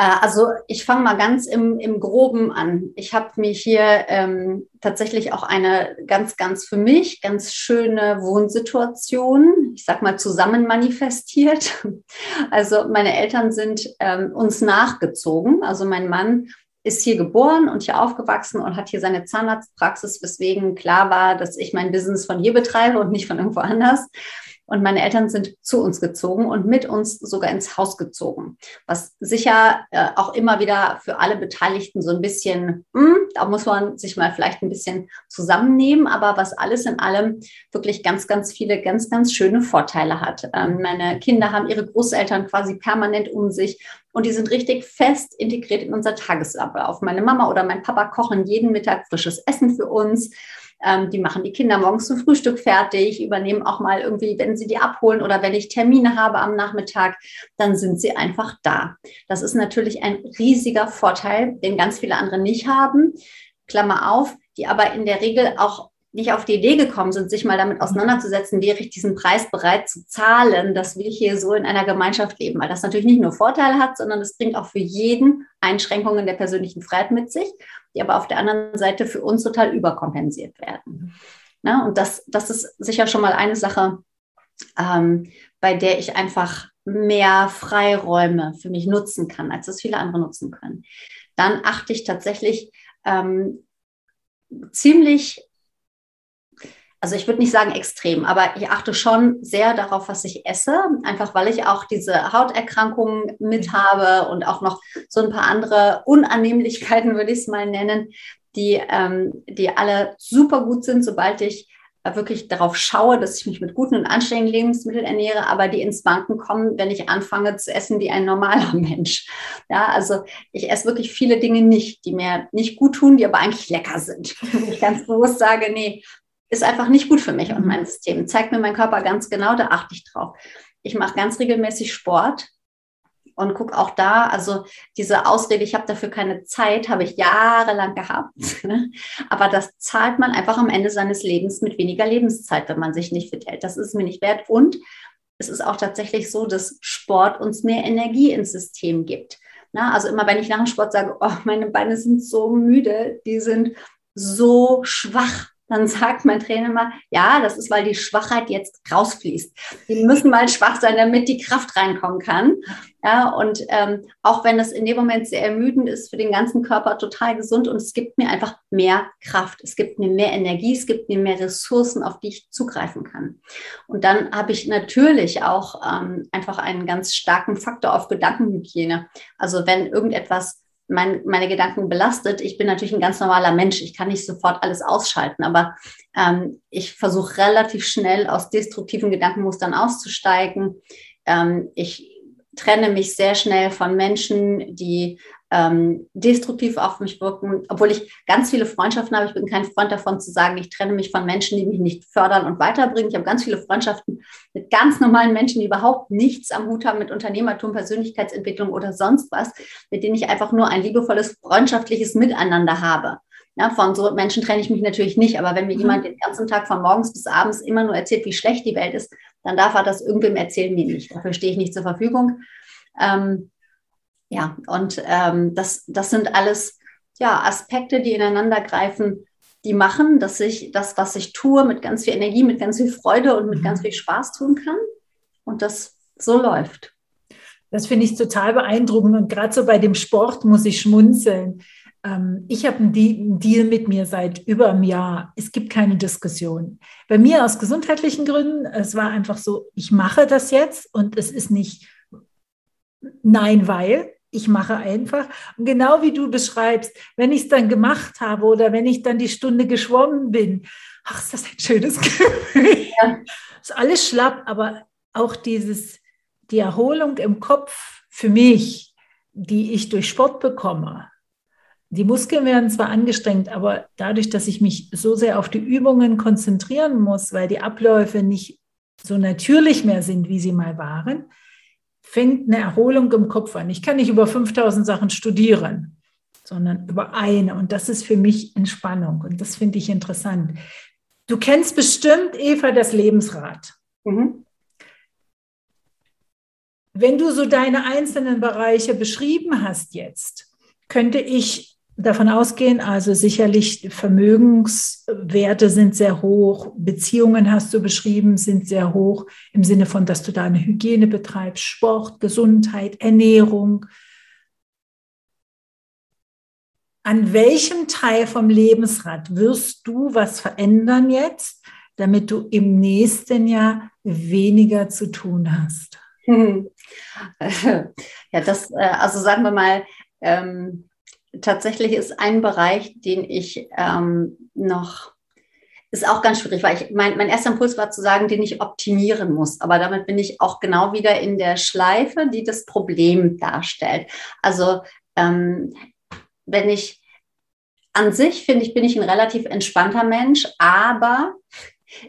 [SPEAKER 2] Äh, also ich fange mal ganz im, im Groben an. Ich habe mir hier ähm, tatsächlich auch eine ganz, ganz für mich ganz schöne Wohnsituation, ich sag mal, zusammen manifestiert. Also meine Eltern sind ähm, uns nachgezogen. Also mein Mann ist hier geboren und hier aufgewachsen und hat hier seine Zahnarztpraxis, weswegen klar war, dass ich mein Business von hier betreibe und nicht von irgendwo anders. Und meine Eltern sind zu uns gezogen und mit uns sogar ins Haus gezogen. Was sicher äh, auch immer wieder für alle Beteiligten so ein bisschen, mh, hm, da muss man sich mal vielleicht ein bisschen zusammennehmen, aber was alles in allem wirklich ganz, ganz viele, ganz, ganz schöne Vorteile hat. Ähm, meine Kinder haben ihre Großeltern quasi permanent um sich und die sind richtig fest integriert in unser Tagesablauf. Meine Mama oder mein Papa kochen jeden Mittag frisches Essen für uns. Ähm, die machen die Kinder morgens zum Frühstück fertig, übernehmen auch mal irgendwie, wenn sie die abholen oder wenn ich Termine habe am Nachmittag, dann sind sie einfach da. Das ist natürlich ein riesiger Vorteil, den ganz viele andere nicht haben. Klammer auf, die aber in der Regel auch nicht auf die Idee gekommen sind, sich mal damit auseinanderzusetzen, wäre ich diesen Preis bereit zu zahlen, dass wir hier so in einer Gemeinschaft leben, weil das natürlich nicht nur Vorteile hat, sondern es bringt auch für jeden Einschränkungen der persönlichen Freiheit mit sich, die aber auf der anderen Seite für uns total überkompensiert werden. Na, und das, das ist sicher schon mal eine Sache, ähm, bei der ich einfach mehr Freiräume für mich nutzen kann, als es viele andere nutzen können. Dann achte ich tatsächlich ähm, ziemlich also ich würde nicht sagen extrem, aber ich achte schon sehr darauf, was ich esse, einfach weil ich auch diese Hauterkrankungen mit mhm. habe und auch noch so ein paar andere Unannehmlichkeiten, würde ich es mal nennen, die, ähm, die alle super gut sind, sobald ich wirklich darauf schaue, dass ich mich mit guten und anständigen Lebensmitteln ernähre, aber die ins Banken kommen, wenn ich anfange zu essen wie ein normaler Mensch. Ja, also ich esse wirklich viele Dinge nicht, die mir nicht gut tun, die aber eigentlich lecker sind. ich ganz bewusst sage, nee, ist einfach nicht gut für mich und mein System. Zeigt mir mein Körper ganz genau, da achte ich drauf. Ich mache ganz regelmäßig Sport und gucke auch da, also diese Ausrede, ich habe dafür keine Zeit, habe ich jahrelang gehabt. Ne? Aber das zahlt man einfach am Ende seines Lebens mit weniger Lebenszeit, wenn man sich nicht fit hält. Das ist mir nicht wert. Und es ist auch tatsächlich so, dass Sport uns mehr Energie ins System gibt. Na, also immer wenn ich nach dem Sport sage, oh, meine Beine sind so müde, die sind so schwach, dann sagt mein Trainer mal, ja, das ist, weil die Schwachheit jetzt rausfließt. Die müssen mal schwach sein, damit die Kraft reinkommen kann. Ja, und ähm, auch wenn es in dem Moment sehr ermüdend ist, für den ganzen Körper total gesund und es gibt mir einfach mehr Kraft, es gibt mir mehr Energie, es gibt mir mehr Ressourcen, auf die ich zugreifen kann. Und dann habe ich natürlich auch ähm, einfach einen ganz starken Faktor auf Gedankenhygiene. Also wenn irgendetwas mein, meine Gedanken belastet. Ich bin natürlich ein ganz normaler Mensch. Ich kann nicht sofort alles ausschalten, aber ähm, ich versuche relativ schnell aus destruktiven Gedankenmustern auszusteigen. Ähm, ich trenne mich sehr schnell von Menschen, die ähm, destruktiv auf mich wirken, obwohl ich ganz viele Freundschaften habe. Ich bin kein Freund davon zu sagen, ich trenne mich von Menschen, die mich nicht fördern und weiterbringen. Ich habe ganz viele Freundschaften mit ganz normalen Menschen, die überhaupt nichts am Hut haben mit Unternehmertum, Persönlichkeitsentwicklung oder sonst was, mit denen ich einfach nur ein liebevolles, freundschaftliches Miteinander habe. Ja, von so Menschen trenne ich mich natürlich nicht, aber wenn mir mhm. jemand den ganzen Tag von morgens bis abends immer nur erzählt, wie schlecht die Welt ist, dann darf er das irgendwem erzählen, mir nicht. Dafür stehe ich nicht zur Verfügung. Ähm, ja, und ähm, das, das sind alles ja, Aspekte, die ineinander greifen, die machen, dass ich das, was ich tue, mit ganz viel Energie, mit ganz viel Freude und mit mhm. ganz viel Spaß tun kann. Und das so läuft.
[SPEAKER 1] Das finde ich total beeindruckend. Und gerade so bei dem Sport muss ich schmunzeln. Ähm, ich habe einen Deal mit mir seit über einem Jahr. Es gibt keine Diskussion. Bei mir aus gesundheitlichen Gründen, es war einfach so, ich mache das jetzt und es ist nicht nein, weil, ich mache einfach. Und genau wie du beschreibst, wenn ich es dann gemacht habe oder wenn ich dann die Stunde geschwommen bin, ach, ist das ein schönes Gefühl. Ja. Ist alles schlapp, aber auch dieses, die Erholung im Kopf für mich, die ich durch Sport bekomme. Die Muskeln werden zwar angestrengt, aber dadurch, dass ich mich so sehr auf die Übungen konzentrieren muss, weil die Abläufe nicht so natürlich mehr sind, wie sie mal waren, fängt eine Erholung im Kopf an. Ich kann nicht über 5000 Sachen studieren, sondern über eine. Und das ist für mich Entspannung. Und das finde ich interessant. Du kennst bestimmt, Eva, das Lebensrad. Mhm. Wenn du so deine einzelnen Bereiche beschrieben hast jetzt, könnte ich davon ausgehen, also sicherlich Vermögenswerte sind sehr hoch, Beziehungen hast du beschrieben, sind sehr hoch im Sinne von, dass du da eine Hygiene betreibst, Sport, Gesundheit, Ernährung. An welchem Teil vom Lebensrad wirst du was verändern jetzt, damit du im nächsten Jahr weniger zu tun hast?
[SPEAKER 2] Ja, das, äh, also sagen wir mal, ähm, tatsächlich ist ein Bereich, den ich ähm, noch, ist auch ganz schwierig, weil ich, mein, mein erster Impuls war zu sagen, den ich optimieren muss. Aber damit bin ich auch genau wieder in der Schleife, die das Problem darstellt. Also ähm, wenn ich an sich finde ich, bin ich ein relativ entspannter Mensch, aber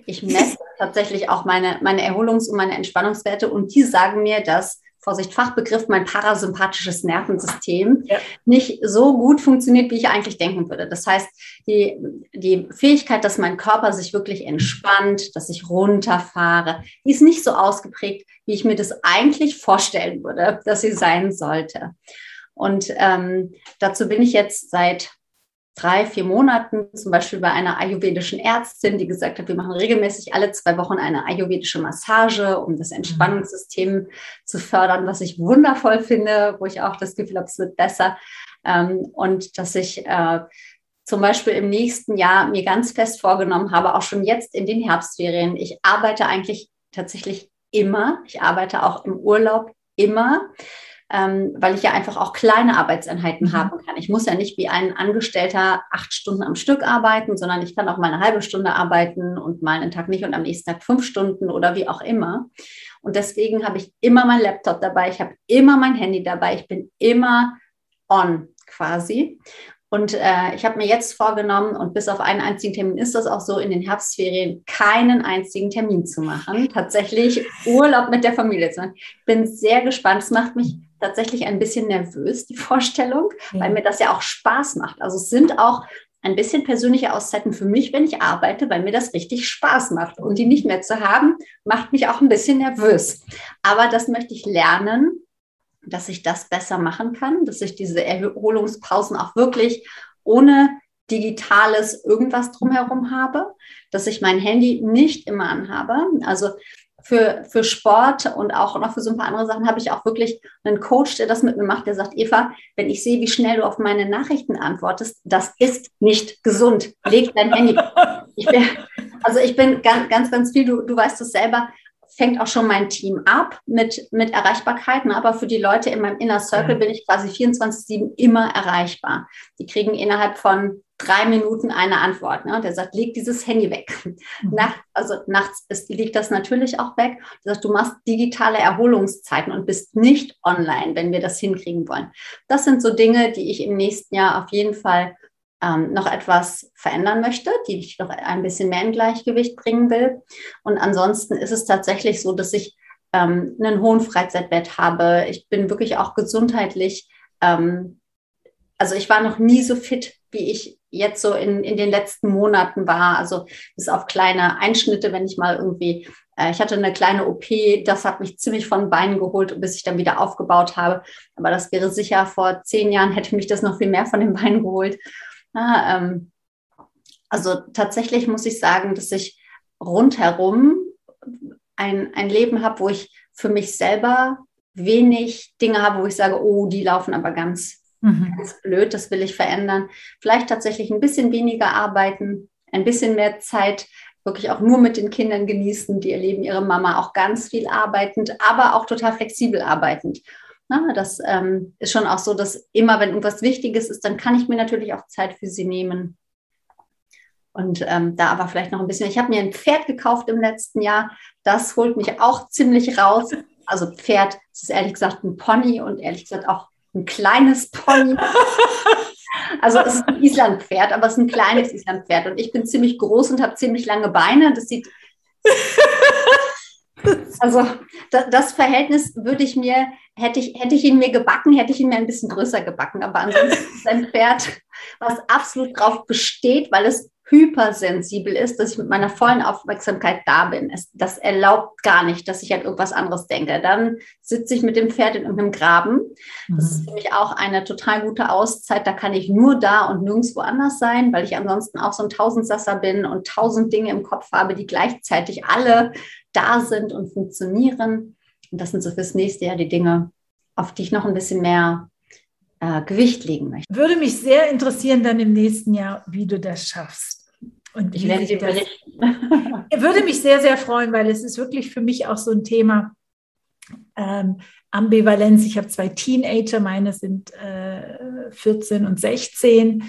[SPEAKER 2] ich messe tatsächlich auch meine, meine Erholungs- und meine Entspannungswerte und die sagen mir, dass Vorsicht, Fachbegriff, mein parasympathisches Nervensystem ja. nicht so gut funktioniert, wie ich eigentlich denken würde. Das heißt, die, die Fähigkeit, dass mein Körper sich wirklich entspannt, dass ich runterfahre, die ist nicht so ausgeprägt, wie ich mir das eigentlich vorstellen würde, dass sie sein sollte. Und ähm, dazu bin ich jetzt seit drei, vier Monaten zum Beispiel bei einer ayurvedischen Ärztin, die gesagt hat, wir machen regelmäßig alle zwei Wochen eine ayurvedische Massage, um das Entspannungssystem zu fördern, was ich wundervoll finde, wo ich auch das Gefühl habe, es wird besser. Ähm, und dass ich äh, zum Beispiel im nächsten Jahr mir ganz fest vorgenommen habe, auch schon jetzt in den Herbstferien, ich arbeite eigentlich tatsächlich immer. Ich arbeite auch im Urlaub immer ähm, weil ich ja einfach auch kleine Arbeitseinheiten mhm. haben kann. Ich muss ja nicht wie ein Angestellter acht Stunden am Stück arbeiten, sondern ich kann auch mal eine halbe Stunde arbeiten und mal einen Tag nicht und am nächsten Tag fünf Stunden oder wie auch immer. Und deswegen habe ich immer mein Laptop dabei, ich habe immer mein Handy dabei, ich bin immer on quasi. Und äh, ich habe mir jetzt vorgenommen, und bis auf einen einzigen Termin ist das auch so, in den Herbstferien keinen einzigen Termin zu machen. Tatsächlich Urlaub mit der Familie zu machen. Ich bin sehr gespannt. Es macht mich tatsächlich ein bisschen nervös, die Vorstellung, ja. weil mir das ja auch Spaß macht. Also es sind auch ein bisschen persönliche Auszeiten für mich, wenn ich arbeite, weil mir das richtig Spaß macht. Und die nicht mehr zu haben, macht mich auch ein bisschen nervös. Aber das möchte ich lernen, dass ich das besser machen kann, dass ich diese Erholungspausen auch wirklich ohne digitales irgendwas drumherum habe, dass ich mein Handy nicht immer anhabe. Also für, für Sport und auch noch für so ein paar andere Sachen habe ich auch wirklich einen Coach, der das mit mir macht, der sagt, Eva, wenn ich sehe, wie schnell du auf meine Nachrichten antwortest, das ist nicht gesund. Leg dein Handy. Ich bin, also ich bin ganz, ganz, ganz viel, du, du weißt es selber, fängt auch schon mein Team ab mit, mit Erreichbarkeiten, aber für die Leute in meinem Inner Circle bin ich quasi 24-7 immer erreichbar. Die kriegen innerhalb von drei Minuten eine Antwort. Ne? Der sagt, leg dieses Handy weg. Mhm. Nacht, also nachts ist, liegt das natürlich auch weg. Der sagt, du machst digitale Erholungszeiten und bist nicht online, wenn wir das hinkriegen wollen. Das sind so Dinge, die ich im nächsten Jahr auf jeden Fall ähm, noch etwas verändern möchte, die ich noch ein bisschen mehr in Gleichgewicht bringen will. Und ansonsten ist es tatsächlich so, dass ich ähm, einen hohen Freizeitwert habe. Ich bin wirklich auch gesundheitlich. Ähm, also ich war noch nie so fit, wie ich jetzt so in, in den letzten Monaten war. Also bis auf kleine Einschnitte, wenn ich mal irgendwie, äh, ich hatte eine kleine OP, das hat mich ziemlich von Beinen geholt, bis ich dann wieder aufgebaut habe. Aber das wäre sicher vor zehn Jahren hätte mich das noch viel mehr von den Beinen geholt. Ja, ähm, also tatsächlich muss ich sagen, dass ich rundherum ein, ein Leben habe, wo ich für mich selber wenig Dinge habe, wo ich sage, oh, die laufen aber ganz, mhm. ganz blöd, das will ich verändern. Vielleicht tatsächlich ein bisschen weniger arbeiten, ein bisschen mehr Zeit wirklich auch nur mit den Kindern genießen. Die erleben ihre Mama auch ganz viel arbeitend, aber auch total flexibel arbeitend. Na, das ähm, ist schon auch so, dass immer, wenn irgendwas Wichtiges ist, dann kann ich mir natürlich auch Zeit für sie nehmen. Und ähm, da aber vielleicht noch ein bisschen. Ich habe mir ein Pferd gekauft im letzten Jahr. Das holt mich auch ziemlich raus. Also Pferd, das ist ehrlich gesagt ein Pony und ehrlich gesagt auch ein kleines Pony. Also es ist ein Islandpferd, aber es ist ein kleines Islandpferd. Und ich bin ziemlich groß und habe ziemlich lange Beine. Das sieht also das Verhältnis würde ich mir, hätte ich, hätte ich ihn mir gebacken, hätte ich ihn mir ein bisschen größer gebacken. Aber ansonsten ist es ein Pferd, was absolut drauf besteht, weil es hypersensibel ist, dass ich mit meiner vollen Aufmerksamkeit da bin. Es, das erlaubt gar nicht, dass ich an irgendwas anderes denke. Dann sitze ich mit dem Pferd in irgendeinem Graben. Das ist mhm. für mich auch eine total gute Auszeit. Da kann ich nur da und nirgendwo anders sein, weil ich ansonsten auch so ein Tausendsasser bin und tausend Dinge im Kopf habe, die gleichzeitig alle da sind und funktionieren. Und das sind so fürs nächste Jahr die Dinge, auf die ich noch ein bisschen mehr äh, Gewicht legen möchte.
[SPEAKER 1] Würde mich sehr interessieren dann im nächsten Jahr, wie du das schaffst. Und ich werde dir berichten. würde mich sehr, sehr freuen, weil es ist wirklich für mich auch so ein Thema. Ähm, Ambivalenz. Ich habe zwei Teenager, meine sind äh, 14 und 16.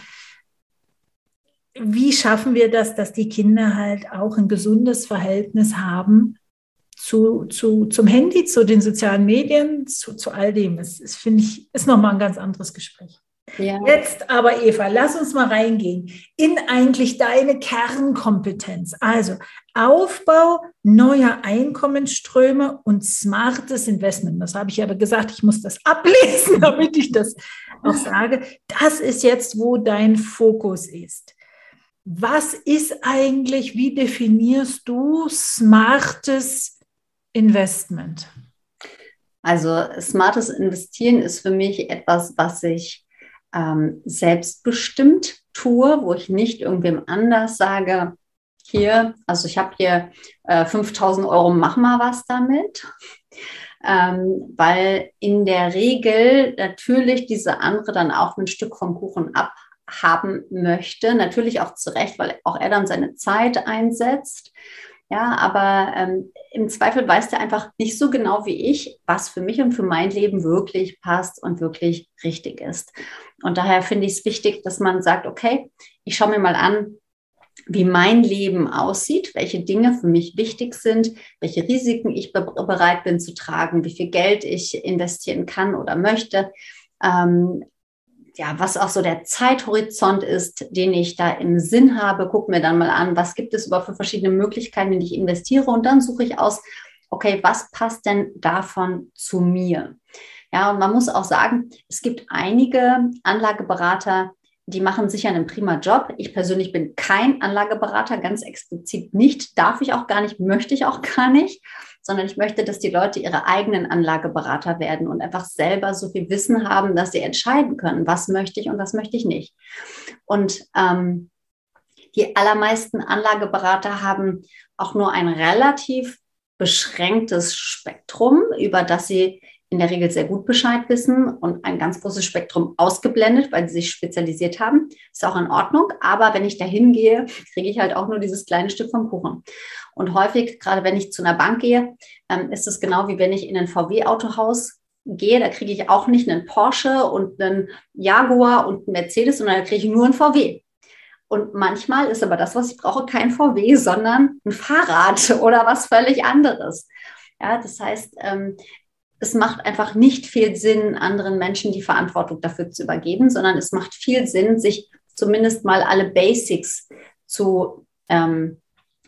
[SPEAKER 1] Wie schaffen wir das, dass die Kinder halt auch ein gesundes Verhältnis haben zu, zu, zum Handy, zu den sozialen Medien, zu, zu all dem? Das, das finde ich, ist nochmal ein ganz anderes Gespräch. Ja. Jetzt aber, Eva, lass uns mal reingehen in eigentlich deine Kernkompetenz. Also Aufbau neuer Einkommensströme und smartes Investment. Das habe ich aber gesagt, ich muss das ablesen, damit ich das auch sage. Das ist jetzt, wo dein Fokus ist. Was ist eigentlich, wie definierst du smartes Investment?
[SPEAKER 2] Also smartes Investieren ist für mich etwas, was ich ähm, selbstbestimmt tue, wo ich nicht irgendwem anders sage, hier, also ich habe hier äh, 5000 Euro, mach mal was damit. Ähm, weil in der Regel natürlich diese andere dann auch ein Stück vom Kuchen abhaben möchte. Natürlich auch zu Recht, weil auch er dann seine Zeit einsetzt. Ja, aber ähm, im Zweifel weiß der einfach nicht so genau wie ich, was für mich und für mein Leben wirklich passt und wirklich richtig ist. Und daher finde ich es wichtig, dass man sagt, okay, ich schaue mir mal an, wie mein Leben aussieht, welche Dinge für mich wichtig sind, welche Risiken ich be bereit bin zu tragen, wie viel Geld ich investieren kann oder möchte. Ähm, ja, was auch so der Zeithorizont ist, den ich da im Sinn habe, guck mir dann mal an, was gibt es überhaupt für verschiedene Möglichkeiten, in die ich investiere und dann suche ich aus, okay, was passt denn davon zu mir? Ja, und man muss auch sagen, es gibt einige Anlageberater, die machen sicher einen prima Job. Ich persönlich bin kein Anlageberater, ganz explizit nicht, darf ich auch gar nicht, möchte ich auch gar nicht sondern ich möchte, dass die Leute ihre eigenen Anlageberater werden und einfach selber so viel Wissen haben, dass sie entscheiden können, was möchte ich und was möchte ich nicht. Und ähm, die allermeisten Anlageberater haben auch nur ein relativ beschränktes Spektrum, über das sie in der Regel sehr gut Bescheid wissen und ein ganz großes Spektrum ausgeblendet, weil sie sich spezialisiert haben. Ist auch in Ordnung. Aber wenn ich da hingehe, kriege ich halt auch nur dieses kleine Stück vom Kuchen. Und häufig, gerade wenn ich zu einer Bank gehe, ähm, ist es genau wie wenn ich in ein VW-Autohaus gehe, da kriege ich auch nicht einen Porsche und einen Jaguar und einen Mercedes, sondern da kriege ich nur einen VW. Und manchmal ist aber das, was ich brauche, kein VW, sondern ein Fahrrad oder was völlig anderes. Ja, das heißt, ähm, es macht einfach nicht viel Sinn, anderen Menschen die Verantwortung dafür zu übergeben, sondern es macht viel Sinn, sich zumindest mal alle Basics zu, ähm,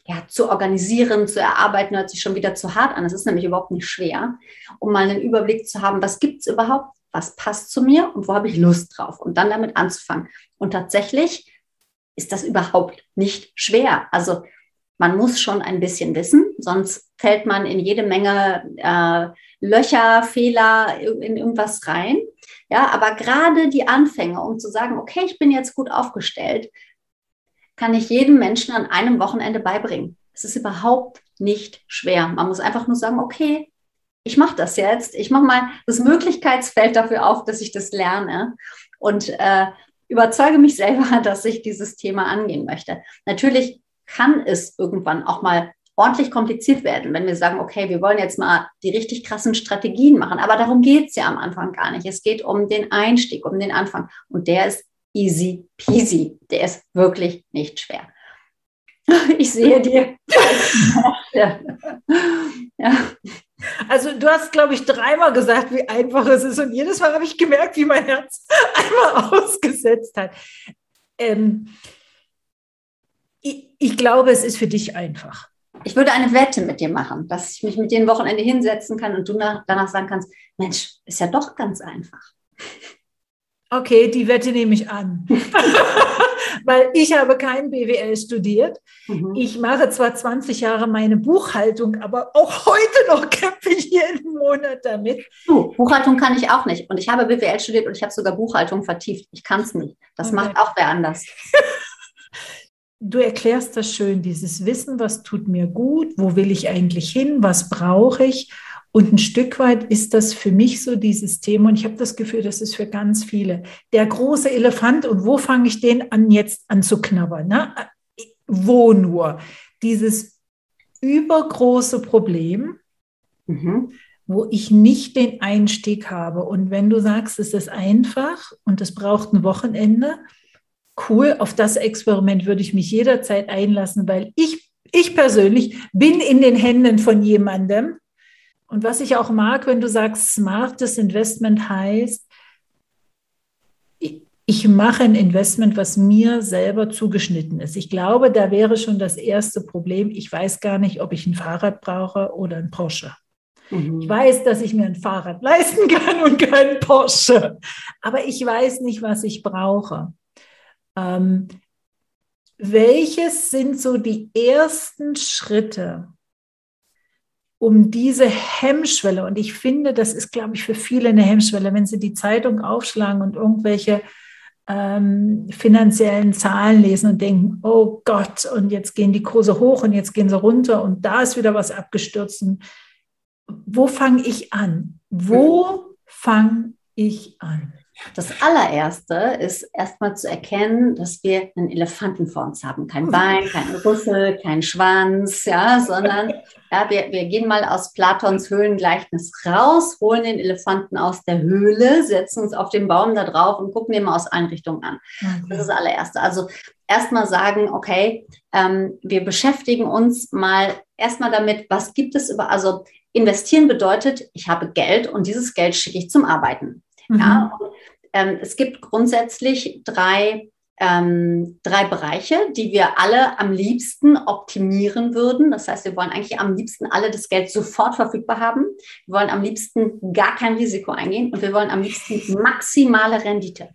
[SPEAKER 2] ja, zu organisieren, zu erarbeiten, hört sich schon wieder zu hart an. Es ist nämlich überhaupt nicht schwer, um mal einen Überblick zu haben, was gibt es überhaupt, was passt zu mir und wo habe ich Lust drauf und dann damit anzufangen. Und tatsächlich ist das überhaupt nicht schwer. Also man muss schon ein bisschen wissen, sonst fällt man in jede Menge äh, Löcher, Fehler in irgendwas rein. Ja, aber gerade die Anfänge, um zu sagen, okay, ich bin jetzt gut aufgestellt, kann ich jedem Menschen an einem Wochenende beibringen. Es ist überhaupt nicht schwer. Man muss einfach nur sagen, okay, ich mache das jetzt. Ich mache mal das Möglichkeitsfeld dafür auf, dass ich das lerne und äh, überzeuge mich selber, dass ich dieses Thema angehen möchte. Natürlich kann es irgendwann auch mal ordentlich kompliziert werden, wenn wir sagen, okay, wir wollen jetzt mal die richtig krassen Strategien machen. Aber darum geht es ja am Anfang gar nicht. Es geht um den Einstieg, um den Anfang. Und der ist easy peasy. Der ist wirklich nicht schwer. Ich sehe dir.
[SPEAKER 1] ja. Also du hast, glaube ich, dreimal gesagt, wie einfach es ist. Und jedes Mal habe ich gemerkt, wie mein Herz einmal ausgesetzt hat. Ähm, ich, ich glaube, es ist für dich einfach.
[SPEAKER 2] Ich würde eine Wette mit dir machen, dass ich mich mit dir ein Wochenende hinsetzen kann und du nach, danach sagen kannst, Mensch, ist ja doch ganz einfach.
[SPEAKER 1] Okay, die Wette nehme ich an. Weil ich habe kein BWL studiert. Mhm. Ich mache zwar 20 Jahre meine Buchhaltung, aber auch heute noch kämpfe ich jeden Monat damit.
[SPEAKER 2] Du, Buchhaltung kann ich auch nicht. Und ich habe BWL studiert und ich habe sogar Buchhaltung vertieft. Ich kann es nicht. Das okay. macht auch wer anders.
[SPEAKER 1] du erklärst das schön, dieses Wissen, was tut mir gut, wo will ich eigentlich hin, was brauche ich. Und ein Stück weit ist das für mich so dieses Thema, und ich habe das Gefühl, das ist für ganz viele. Der große Elefant, und wo fange ich den an, jetzt anzuknabbern? Ne? wo nur dieses übergroße Problem, mhm. wo ich nicht den Einstieg habe. Und wenn du sagst, es ist einfach und es braucht ein Wochenende, cool, auf das Experiment würde ich mich jederzeit einlassen, weil ich, ich persönlich bin in den Händen von jemandem. Und was ich auch mag, wenn du sagst, smartes Investment heißt, ich mache ein Investment, was mir selber zugeschnitten ist. Ich glaube, da wäre schon das erste Problem. Ich weiß gar nicht, ob ich ein Fahrrad brauche oder ein Porsche. Mhm. Ich weiß, dass ich mir ein Fahrrad leisten kann und kein Porsche. Aber ich weiß nicht, was ich brauche. Ähm, welches sind so die ersten Schritte, um diese Hemmschwelle, und ich finde, das ist, glaube ich, für viele eine Hemmschwelle, wenn sie die Zeitung aufschlagen und irgendwelche ähm, finanziellen Zahlen lesen und denken, oh Gott, und jetzt gehen die Kurse hoch und jetzt gehen sie runter und da ist wieder was abgestürzt. wo fange ich an? Wo fange ich an?
[SPEAKER 2] Das allererste ist erstmal zu erkennen, dass wir einen Elefanten vor uns haben. Kein Bein, kein Rüssel, kein Schwanz, ja, sondern ja, wir, wir gehen mal aus Platons Höhlengleichnis raus, holen den Elefanten aus der Höhle, setzen uns auf den Baum da drauf und gucken den mal aus allen Richtungen an. Das ist das allererste. Also erstmal sagen, okay, ähm, wir beschäftigen uns mal erstmal damit, was gibt es über, also investieren bedeutet, ich habe Geld und dieses Geld schicke ich zum Arbeiten. Mhm. Ja, ähm, es gibt grundsätzlich drei, ähm, drei Bereiche, die wir alle am liebsten optimieren würden. Das heißt, wir wollen eigentlich am liebsten alle das Geld sofort verfügbar haben. Wir wollen am liebsten gar kein Risiko eingehen und wir wollen am liebsten maximale Rendite.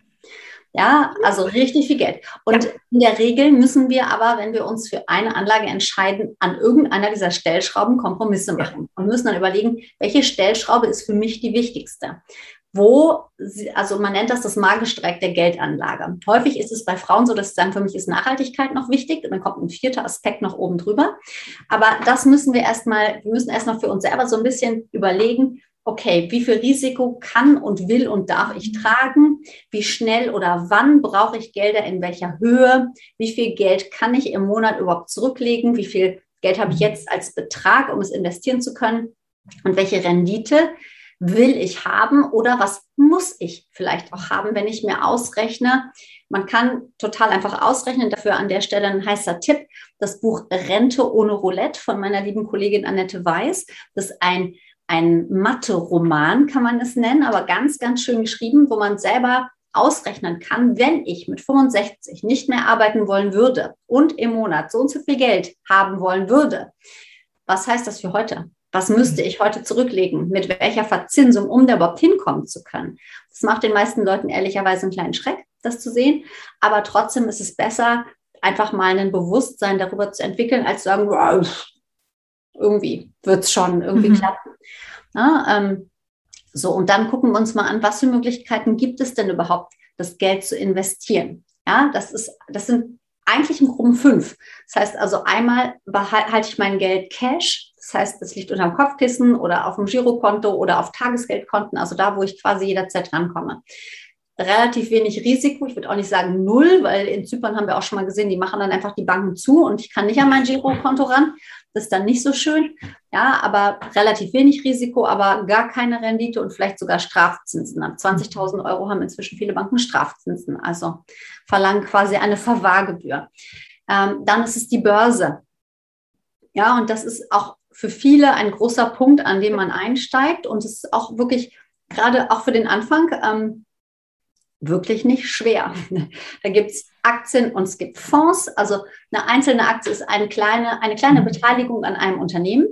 [SPEAKER 2] Ja, also richtig viel Geld. Und ja. in der Regel müssen wir aber, wenn wir uns für eine Anlage entscheiden, an irgendeiner dieser Stellschrauben Kompromisse machen und müssen dann überlegen, welche Stellschraube ist für mich die wichtigste wo, sie, also man nennt das das magische Dreieck der Geldanlage. Häufig ist es bei Frauen so, dass sie sagen, für mich ist Nachhaltigkeit noch wichtig. Und dann kommt ein vierter Aspekt noch oben drüber. Aber das müssen wir erstmal, wir müssen erstmal für uns selber so ein bisschen überlegen, okay, wie viel Risiko kann und will und darf ich tragen? Wie schnell oder wann brauche ich Gelder in welcher Höhe? Wie viel Geld kann ich im Monat überhaupt zurücklegen? Wie viel Geld habe ich jetzt als Betrag, um es investieren zu können? Und welche Rendite will ich haben oder was muss ich vielleicht auch haben, wenn ich mir ausrechne. Man kann total einfach ausrechnen, dafür an der Stelle ein heißer Tipp, das Buch Rente ohne Roulette von meiner lieben Kollegin Annette Weiß. Das ist ein, ein Mathe-Roman, kann man es nennen, aber ganz, ganz schön geschrieben, wo man selber ausrechnen kann, wenn ich mit 65 nicht mehr arbeiten wollen würde und im Monat so und so viel Geld haben wollen würde. Was heißt das für heute? Was müsste ich heute zurücklegen? Mit welcher Verzinsung, um da überhaupt hinkommen zu können? Das macht den meisten Leuten ehrlicherweise einen kleinen Schreck, das zu sehen. Aber trotzdem ist es besser, einfach mal ein Bewusstsein darüber zu entwickeln, als zu sagen, wow, irgendwie wird es schon irgendwie mhm. klappen. Ja, ähm, so, und dann gucken wir uns mal an, was für Möglichkeiten gibt es denn überhaupt, das Geld zu investieren? Ja, das ist, das sind eigentlich im Groben fünf. Das heißt also einmal halte ich mein Geld Cash, das heißt, es liegt unter dem Kopfkissen oder auf dem Girokonto oder auf Tagesgeldkonten, also da, wo ich quasi jederzeit rankomme. Relativ wenig Risiko. Ich würde auch nicht sagen null, weil in Zypern haben wir auch schon mal gesehen, die machen dann einfach die Banken zu und ich kann nicht an mein Girokonto ran. Das ist dann nicht so schön. Ja, aber relativ wenig Risiko, aber gar keine Rendite und vielleicht sogar Strafzinsen. Ab 20.000 Euro haben inzwischen viele Banken Strafzinsen, also verlangen quasi eine Verwahrgebühr. Ähm, dann ist es die Börse. Ja, und das ist auch für viele ein großer Punkt, an dem man einsteigt. Und es ist auch wirklich, gerade auch für den Anfang, ähm, wirklich nicht schwer. Da gibt es Aktien und es gibt Fonds. Also eine einzelne Aktie ist eine kleine, eine kleine Beteiligung an einem Unternehmen.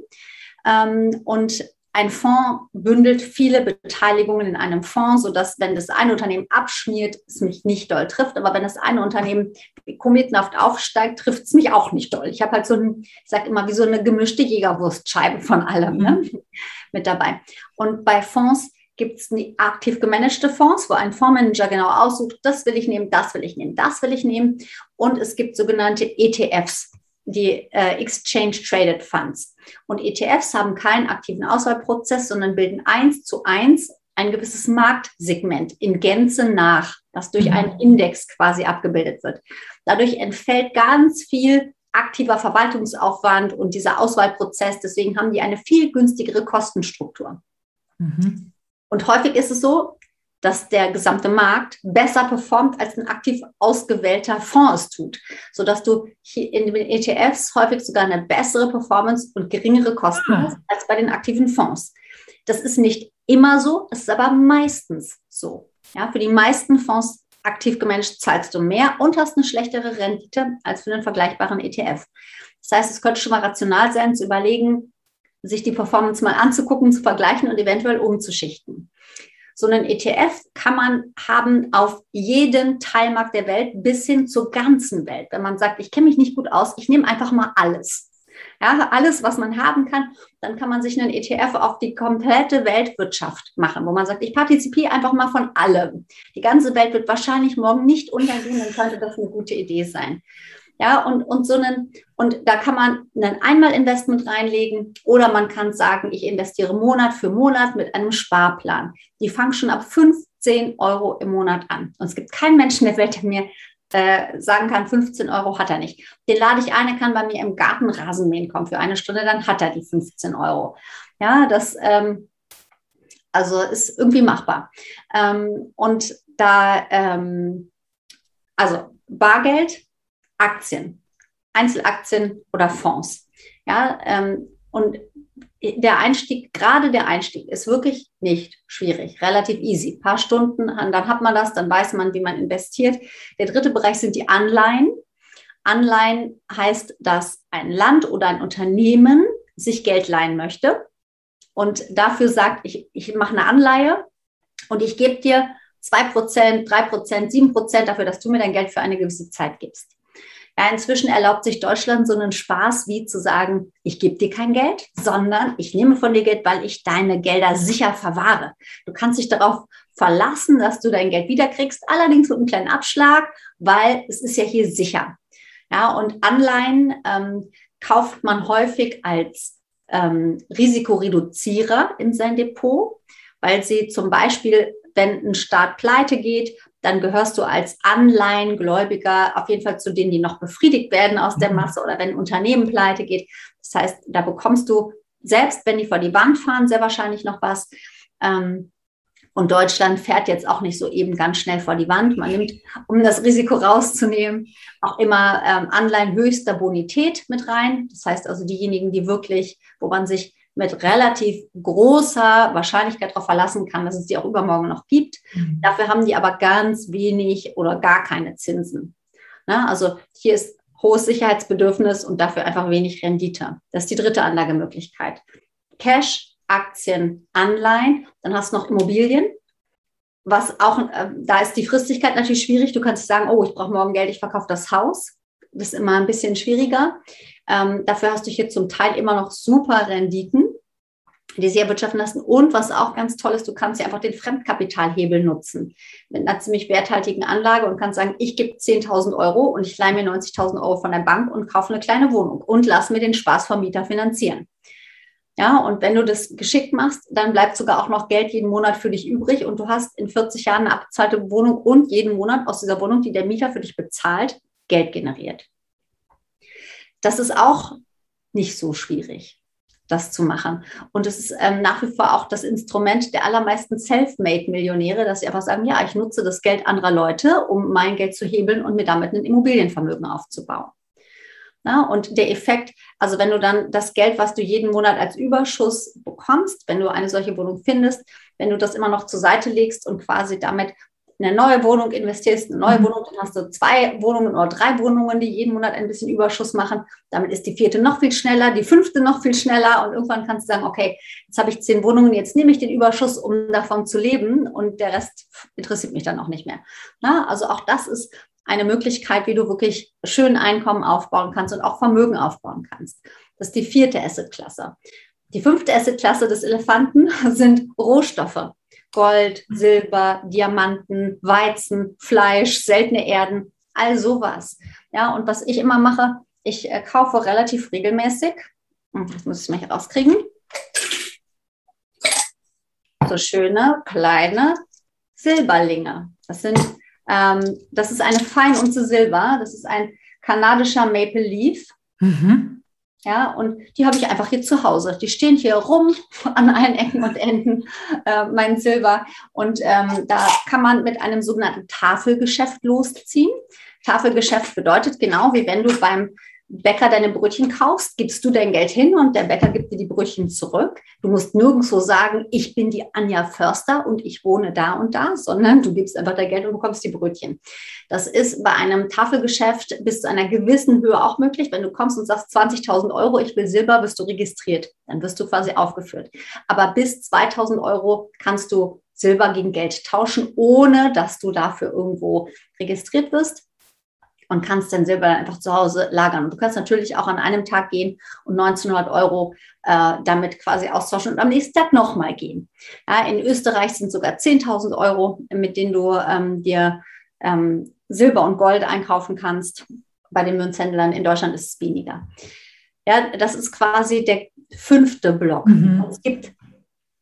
[SPEAKER 2] Ähm, und ein Fonds bündelt viele Beteiligungen in einem Fonds, sodass, wenn das eine Unternehmen abschmiert, es mich nicht doll trifft. Aber wenn das eine Unternehmen kometenhaft aufsteigt, trifft es mich auch nicht doll. Ich habe halt so ein, ich sage immer, wie so eine gemischte Jägerwurstscheibe von allem ne, mhm. mit dabei. Und bei Fonds gibt es aktiv gemanagte Fonds, wo ein Fondsmanager genau aussucht, das will ich nehmen, das will ich nehmen, das will ich nehmen. Und es gibt sogenannte ETFs die äh, Exchange Traded Funds. Und ETFs haben keinen aktiven Auswahlprozess, sondern bilden eins zu eins ein gewisses Marktsegment in Gänze nach, das durch mhm. einen Index quasi abgebildet wird. Dadurch entfällt ganz viel aktiver Verwaltungsaufwand und dieser Auswahlprozess. Deswegen haben die eine viel günstigere Kostenstruktur. Mhm. Und häufig ist es so, dass der gesamte Markt besser performt, als ein aktiv ausgewählter Fonds es tut, sodass du hier in den ETFs häufig sogar eine bessere Performance und geringere Kosten ah. hast als bei den aktiven Fonds. Das ist nicht immer so, es ist aber meistens so. Ja, für die meisten Fonds aktiv gemanagt zahlst du mehr und hast eine schlechtere Rendite als für einen vergleichbaren ETF. Das heißt, es könnte schon mal rational sein, zu überlegen, sich die Performance mal anzugucken, zu vergleichen und eventuell umzuschichten. So einen ETF kann man haben auf jeden Teilmarkt der Welt bis hin zur ganzen Welt. Wenn man sagt, ich kenne mich nicht gut aus, ich nehme einfach mal alles. Ja, alles, was man haben kann, dann kann man sich einen ETF auf die komplette Weltwirtschaft machen, wo man sagt, ich partizipiere einfach mal von allem. Die ganze Welt wird wahrscheinlich morgen nicht untergehen, dann könnte das eine gute Idee sein. Ja, und, und so einen, und da kann man ein Einmalinvestment reinlegen oder man kann sagen, ich investiere Monat für Monat mit einem Sparplan. Die fangen schon ab 15 Euro im Monat an. Und es gibt keinen Menschen der Welt, der mir äh, sagen kann, 15 Euro hat er nicht. Den lade ich ein, er kann bei mir im Garten Rasenmähen kommen für eine Stunde, dann hat er die 15 Euro. Ja, das ähm, also ist irgendwie machbar. Ähm, und da, ähm, also Bargeld, Aktien, Einzelaktien oder Fonds. Ja, ähm, und der Einstieg, gerade der Einstieg, ist wirklich nicht schwierig, relativ easy. Ein paar Stunden, dann hat man das, dann weiß man, wie man investiert. Der dritte Bereich sind die Anleihen. Anleihen heißt, dass ein Land oder ein Unternehmen sich Geld leihen möchte und dafür sagt, ich, ich mache eine Anleihe und ich gebe dir 2%, 3%, 7% dafür, dass du mir dein Geld für eine gewisse Zeit gibst. Ja, inzwischen erlaubt sich Deutschland so einen Spaß wie zu sagen, ich gebe dir kein Geld, sondern ich nehme von dir Geld, weil ich deine Gelder sicher verwahre. Du kannst dich darauf verlassen, dass du dein Geld wiederkriegst, allerdings mit einem kleinen Abschlag, weil es ist ja hier sicher. Ja, und Anleihen ähm, kauft man häufig als ähm, Risikoreduzierer in sein Depot, weil sie zum Beispiel, wenn ein Staat pleite geht, dann gehörst du als Anleihengläubiger auf jeden Fall zu denen, die noch befriedigt werden aus der mhm. Masse oder wenn ein Unternehmen pleite geht. Das heißt, da bekommst du selbst, wenn die vor die Wand fahren, sehr wahrscheinlich noch was. Ähm, und Deutschland fährt jetzt auch nicht so eben ganz schnell vor die Wand. Man nimmt, um das Risiko rauszunehmen, auch immer ähm, Anleihen höchster Bonität mit rein. Das heißt also diejenigen, die wirklich, wo man sich mit relativ großer Wahrscheinlichkeit darauf verlassen kann, dass es die auch übermorgen noch gibt. Mhm. Dafür haben die aber ganz wenig oder gar keine Zinsen. Na, also hier ist hohes Sicherheitsbedürfnis und dafür einfach wenig Rendite. Das ist die dritte Anlagemöglichkeit. Cash, Aktien, Anleihen, dann hast du noch Immobilien. Was auch, äh, da ist die Fristigkeit natürlich schwierig. Du kannst sagen, oh, ich brauche morgen Geld, ich verkaufe das Haus. Das ist immer ein bisschen schwieriger. Ähm, dafür hast du hier zum Teil immer noch super Renditen die sie erwirtschaften lassen. Und was auch ganz toll ist, du kannst ja einfach den Fremdkapitalhebel nutzen mit einer ziemlich werthaltigen Anlage und kannst sagen, ich gebe 10.000 Euro und ich leihe mir 90.000 Euro von der Bank und kaufe eine kleine Wohnung und lass mir den Spaß vom Mieter finanzieren. Ja, und wenn du das geschickt machst, dann bleibt sogar auch noch Geld jeden Monat für dich übrig und du hast in 40 Jahren eine abbezahlte Wohnung und jeden Monat aus dieser Wohnung, die der Mieter für dich bezahlt, Geld generiert. Das ist auch nicht so schwierig das zu machen. Und es ist ähm, nach wie vor auch das Instrument der allermeisten Self-Made-Millionäre, dass sie einfach sagen, ja, ich nutze das Geld anderer Leute, um mein Geld zu hebeln und mir damit ein Immobilienvermögen aufzubauen. Ja, und der Effekt, also wenn du dann das Geld, was du jeden Monat als Überschuss bekommst, wenn du eine solche Wohnung findest, wenn du das immer noch zur Seite legst und quasi damit in eine neue Wohnung investierst, eine neue mhm. Wohnung, dann hast du zwei Wohnungen oder drei Wohnungen, die jeden Monat ein bisschen Überschuss machen. Damit ist die vierte noch viel schneller, die fünfte noch viel schneller und irgendwann kannst du sagen, okay, jetzt habe ich zehn Wohnungen, jetzt nehme ich den Überschuss, um davon zu leben und der Rest interessiert mich dann auch nicht mehr. Na, also auch das ist eine Möglichkeit, wie du wirklich schön Einkommen aufbauen kannst und auch Vermögen aufbauen kannst. Das ist die vierte Assetklasse. Die fünfte Assetklasse des Elefanten sind Rohstoffe. Gold, Silber, Diamanten, Weizen, Fleisch, seltene Erden, all sowas. Ja, und was ich immer mache, ich äh, kaufe relativ regelmäßig, hm, das muss ich mal hier rauskriegen, so schöne kleine Silberlinge. Das sind, ähm, das ist eine Feinunze Silber, das ist ein kanadischer Maple Leaf Mhm. Ja, und die habe ich einfach hier zu Hause. Die stehen hier rum an allen Ecken und Enden, äh, mein Silber. Und ähm, da kann man mit einem sogenannten Tafelgeschäft losziehen. Tafelgeschäft bedeutet genau, wie wenn du beim Bäcker deine Brötchen kaufst, gibst du dein Geld hin und der Bäcker gibt dir die Brötchen zurück. Du musst nirgendwo sagen, ich bin die Anja Förster und ich wohne da und da, sondern du gibst einfach dein Geld und bekommst die Brötchen. Das ist bei einem Tafelgeschäft bis zu einer gewissen Höhe auch möglich. Wenn du kommst und sagst 20.000 Euro, ich will Silber, wirst du registriert. Dann wirst du quasi aufgeführt. Aber bis 2.000 Euro kannst du Silber gegen Geld tauschen, ohne dass du dafür irgendwo registriert wirst und kannst dein Silber einfach zu Hause lagern. Und du kannst natürlich auch an einem Tag gehen und 1900 Euro äh, damit quasi austauschen und am nächsten Tag nochmal gehen. Ja, in Österreich sind sogar 10.000 Euro, mit denen du ähm, dir ähm, Silber und Gold einkaufen kannst. Bei den Münzhändlern in Deutschland ist es weniger. Ja, das ist quasi der fünfte Block. Mhm. Es gibt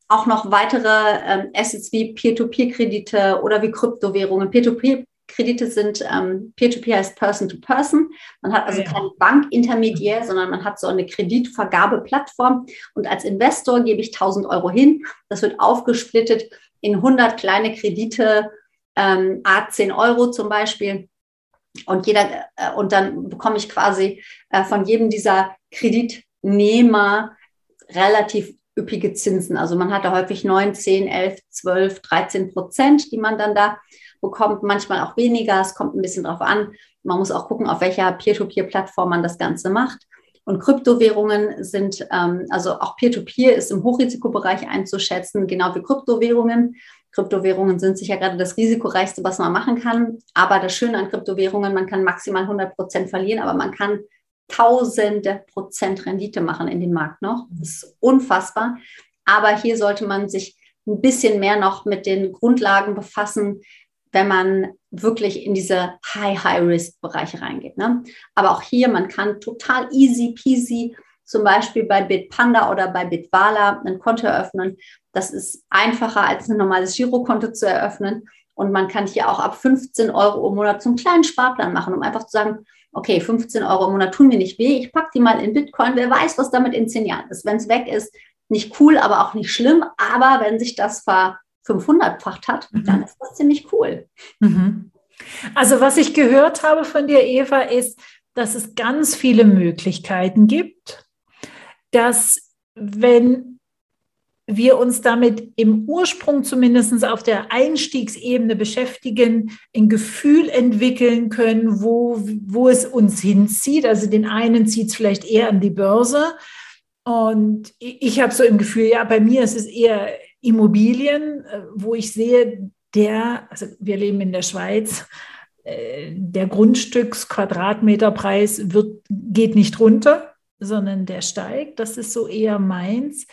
[SPEAKER 2] auch noch weitere ähm, Assets wie Peer-to-Peer-Kredite oder wie Kryptowährungen. Peer-to-Peer Kredite sind ähm, Peer-to-Peer heißt Person-to-Person. Man hat also ja. keinen Bankintermediär, sondern man hat so eine Kreditvergabeplattform. Und als Investor gebe ich 1000 Euro hin. Das wird aufgesplittet in 100 kleine Kredite, ähm, A10 Euro zum Beispiel. Und jeder, äh, und dann bekomme ich quasi äh, von jedem dieser Kreditnehmer relativ üppige Zinsen. Also man hat da häufig 9, 10, 11, 12, 13 Prozent, die man dann da bekommt, manchmal auch weniger. Es kommt ein bisschen drauf an. Man muss auch gucken, auf welcher Peer-to-Peer-Plattform man das Ganze macht. Und Kryptowährungen sind, ähm, also auch Peer-to-Peer -Peer ist im Hochrisikobereich einzuschätzen, genau wie Kryptowährungen. Kryptowährungen sind sicher gerade das risikoreichste, was man machen kann. Aber das Schöne an Kryptowährungen, man kann maximal 100 Prozent verlieren, aber man kann tausende Prozent Rendite machen in dem Markt noch. Das ist unfassbar. Aber hier sollte man sich ein bisschen mehr noch mit den Grundlagen befassen, wenn man wirklich in diese High-High-Risk-Bereiche reingeht. Ne? Aber auch hier, man kann total easy peasy zum Beispiel bei Bitpanda oder bei Bitwala ein Konto eröffnen. Das ist einfacher als ein normales Girokonto zu eröffnen. Und man kann hier auch ab 15 Euro im Monat zum kleinen Sparplan machen, um einfach zu sagen, okay, 15 Euro im Monat tun mir nicht weh, ich packe die mal in Bitcoin, wer weiß, was damit in zehn Jahren ist. Wenn es weg ist, nicht cool, aber auch nicht schlimm. Aber wenn sich das ver 500-facht hat, mhm. dann ist das ziemlich cool.
[SPEAKER 1] Mhm. Also was ich gehört habe von dir, Eva, ist, dass es ganz viele Möglichkeiten gibt, dass wenn wir uns damit im Ursprung zumindest auf der Einstiegsebene beschäftigen, ein Gefühl entwickeln können, wo, wo es uns hinzieht. Also den einen zieht es vielleicht eher an die Börse. Und ich habe so im Gefühl, ja, bei mir ist es eher Immobilien, äh, wo ich sehe, der, also wir leben in der Schweiz, äh, der Grundstücksquadratmeterpreis wird, geht nicht runter, sondern der steigt. Das ist so eher meins.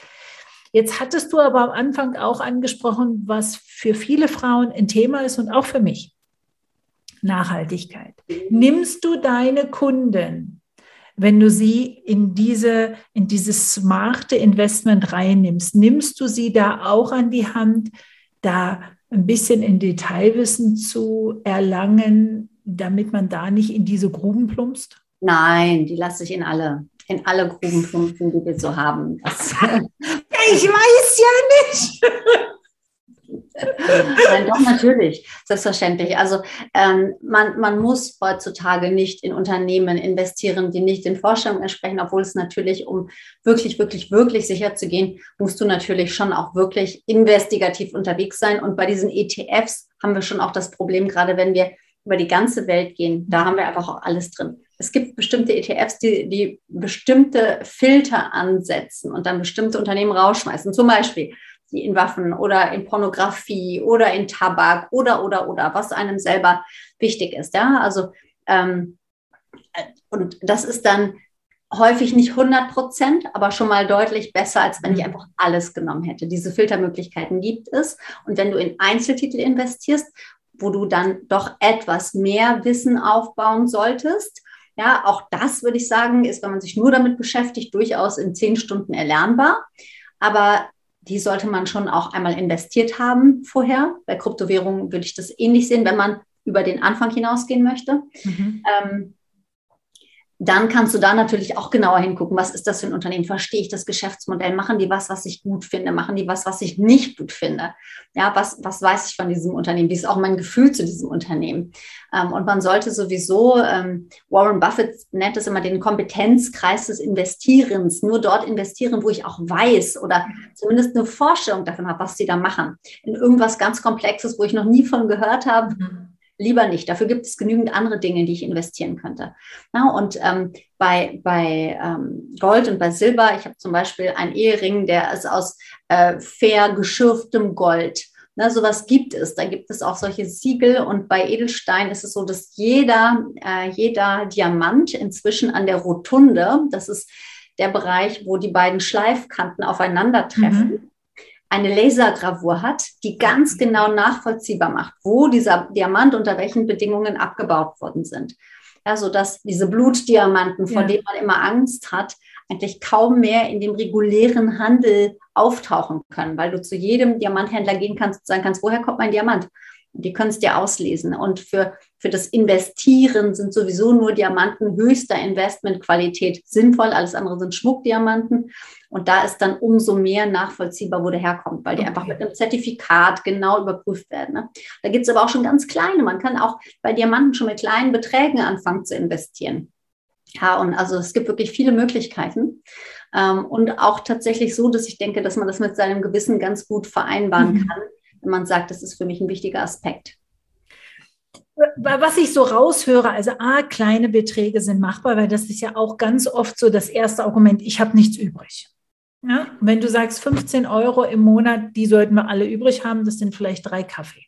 [SPEAKER 1] Jetzt hattest du aber am Anfang auch angesprochen, was für viele Frauen ein Thema ist und auch für mich. Nachhaltigkeit. Nimmst du deine Kunden wenn du sie in diese, in dieses smarte Investment reinnimmst, nimmst du sie da auch an die Hand, da ein bisschen in Detailwissen zu erlangen, damit man da nicht in diese Gruben plumpst?
[SPEAKER 2] Nein, die lasse ich in alle, in alle Gruben plumpsen, die wir so haben.
[SPEAKER 1] Das, ich weiß ja nicht.
[SPEAKER 2] Nein, doch, natürlich, selbstverständlich. Also ähm, man, man muss heutzutage nicht in Unternehmen investieren, die nicht den Vorstellungen entsprechen, obwohl es natürlich, um wirklich, wirklich, wirklich sicher zu gehen, musst du natürlich schon auch wirklich investigativ unterwegs sein. Und bei diesen ETFs haben wir schon auch das Problem, gerade wenn wir über die ganze Welt gehen, da haben wir einfach auch alles drin. Es gibt bestimmte ETFs, die, die bestimmte Filter ansetzen und dann bestimmte Unternehmen rausschmeißen. Zum Beispiel die in Waffen oder in Pornografie oder in Tabak oder, oder, oder, was einem selber wichtig ist. Ja, also, ähm, und das ist dann häufig nicht 100 Prozent, aber schon mal deutlich besser, als wenn ich mhm. einfach alles genommen hätte. Diese Filtermöglichkeiten gibt es. Und wenn du in Einzeltitel investierst, wo du dann doch etwas mehr Wissen aufbauen solltest, ja, auch das würde ich sagen, ist, wenn man sich nur damit beschäftigt, durchaus in zehn Stunden erlernbar. Aber die sollte man schon auch einmal investiert haben vorher. Bei Kryptowährungen würde ich das ähnlich sehen, wenn man über den Anfang hinausgehen möchte. Mhm. Ähm, dann kannst du da natürlich auch genauer hingucken, was ist das für ein Unternehmen? Verstehe ich das Geschäftsmodell? Machen die was, was ich gut finde? Machen die was, was ich nicht gut finde? Ja, was, was weiß ich von diesem Unternehmen? Wie ist auch mein Gefühl zu diesem Unternehmen? Ähm, und man sollte sowieso, ähm, Warren Buffett nennt es immer den Kompetenzkreis des Investierens, nur dort investieren, wo ich auch weiß oder zumindest eine Vorstellung davon habe, was sie da machen. In irgendwas ganz Komplexes, wo ich noch nie von gehört habe. Mhm lieber nicht. Dafür gibt es genügend andere Dinge, in die ich investieren könnte. Ja, und ähm, bei, bei ähm, Gold und bei Silber, ich habe zum Beispiel einen Ehering, der ist aus äh, fair geschürftem Gold. Na, sowas gibt es. Da gibt es auch solche Siegel. Und bei Edelstein ist es so, dass jeder, äh, jeder Diamant inzwischen an der Rotunde, das ist der Bereich, wo die beiden Schleifkanten aufeinandertreffen, mhm eine Lasergravur hat, die ganz genau nachvollziehbar macht, wo dieser Diamant unter welchen Bedingungen abgebaut worden sind. Ja, sodass diese Blutdiamanten, vor ja. denen man immer Angst hat, eigentlich kaum mehr in dem regulären Handel auftauchen können, weil du zu jedem Diamanthändler gehen kannst und sagen kannst, woher kommt mein Diamant? Die können es dir auslesen. Und für, für das Investieren sind sowieso nur Diamanten höchster Investmentqualität sinnvoll. Alles andere sind Schmuckdiamanten. Und da ist dann umso mehr nachvollziehbar, wo der herkommt, weil die okay. einfach mit einem Zertifikat genau überprüft werden. Ne? Da gibt es aber auch schon ganz kleine. Man kann auch bei Diamanten schon mit kleinen Beträgen anfangen zu investieren. Ja, und also es gibt wirklich viele Möglichkeiten. Ähm, und auch tatsächlich so, dass ich denke, dass man das mit seinem Gewissen ganz gut vereinbaren mhm. kann wenn man sagt, das ist für mich ein wichtiger Aspekt.
[SPEAKER 1] Was ich so raushöre, also A, kleine Beträge sind machbar, weil das ist ja auch ganz oft so das erste Argument, ich habe nichts übrig. Ja? Wenn du sagst 15 Euro im Monat, die sollten wir alle übrig haben, das sind vielleicht drei Kaffee.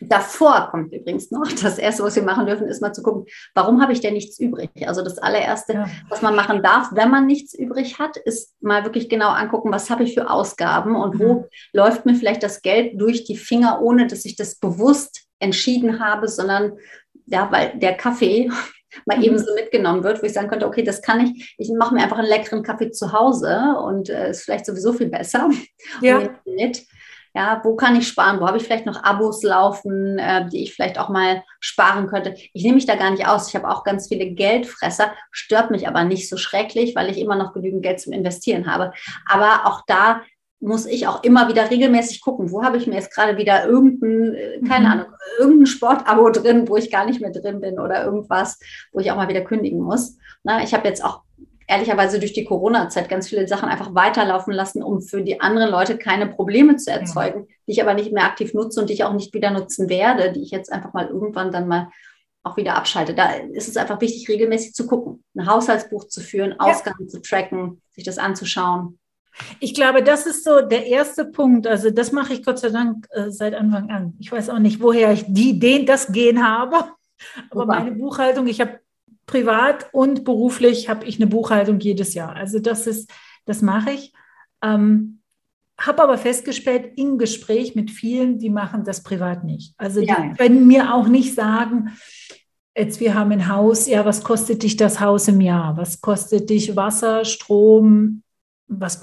[SPEAKER 2] Davor kommt übrigens noch, das Erste, was wir machen dürfen, ist mal zu gucken, warum habe ich denn nichts übrig? Also das allererste, ja. was man machen darf, wenn man nichts übrig hat, ist mal wirklich genau angucken, was habe ich für Ausgaben und mhm. wo läuft mir vielleicht das Geld durch die Finger, ohne dass ich das bewusst entschieden habe, sondern ja, weil der Kaffee mal mhm. eben so mitgenommen wird, wo ich sagen könnte, okay, das kann ich, ich mache mir einfach einen leckeren Kaffee zu Hause und äh, ist vielleicht sowieso viel besser. Ja. Mit. Ja, wo kann ich sparen? Wo habe ich vielleicht noch Abos laufen, äh, die ich vielleicht auch mal sparen könnte? Ich nehme mich da gar nicht aus. Ich habe auch ganz viele Geldfresser, stört mich aber nicht so schrecklich, weil ich immer noch genügend Geld zum Investieren habe. Aber auch da muss ich auch immer wieder regelmäßig gucken, wo habe ich mir jetzt gerade wieder irgendein, äh, keine mhm. Ahnung, irgendein Sportabo drin, wo ich gar nicht mehr drin bin oder irgendwas, wo ich auch mal wieder kündigen muss. Na, ich habe jetzt auch ehrlicherweise durch die Corona-Zeit ganz viele Sachen einfach weiterlaufen lassen, um für die anderen Leute keine Probleme zu erzeugen, ja. die ich aber nicht mehr aktiv nutze und die ich auch nicht wieder nutzen werde, die ich jetzt einfach mal irgendwann dann mal auch wieder abschalte. Da ist es einfach wichtig, regelmäßig zu gucken, ein Haushaltsbuch zu führen, Ausgaben ja. zu tracken, sich das anzuschauen.
[SPEAKER 1] Ich glaube, das ist so der erste Punkt. Also das mache ich Gott sei Dank äh, seit Anfang an. Ich weiß auch nicht, woher ich die, den, das Gen habe. Aber Super. meine Buchhaltung, ich habe privat und beruflich habe ich eine Buchhaltung jedes Jahr. Also das ist, das mache ich. Ähm, habe aber festgestellt, im Gespräch mit vielen, die machen das privat nicht. Also ja. die können mir auch nicht sagen, jetzt wir haben ein Haus, ja, was kostet dich das Haus im Jahr? Was kostet dich Wasser, Strom? Was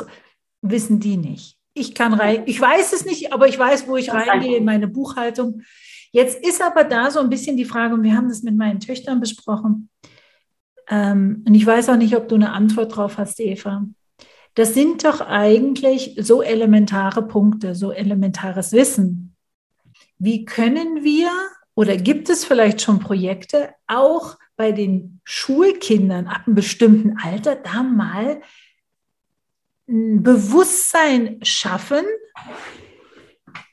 [SPEAKER 1] wissen die nicht? Ich kann rein, ich weiß es nicht, aber ich weiß, wo ich reingehe in meine Buchhaltung. Jetzt ist aber da so ein bisschen die Frage, und wir haben das mit meinen Töchtern besprochen, ähm, und ich weiß auch nicht, ob du eine Antwort drauf hast, Eva. Das sind doch eigentlich so elementare Punkte, so elementares Wissen. Wie können wir oder gibt es vielleicht schon Projekte, auch bei den Schulkindern ab einem bestimmten Alter, da mal ein Bewusstsein schaffen,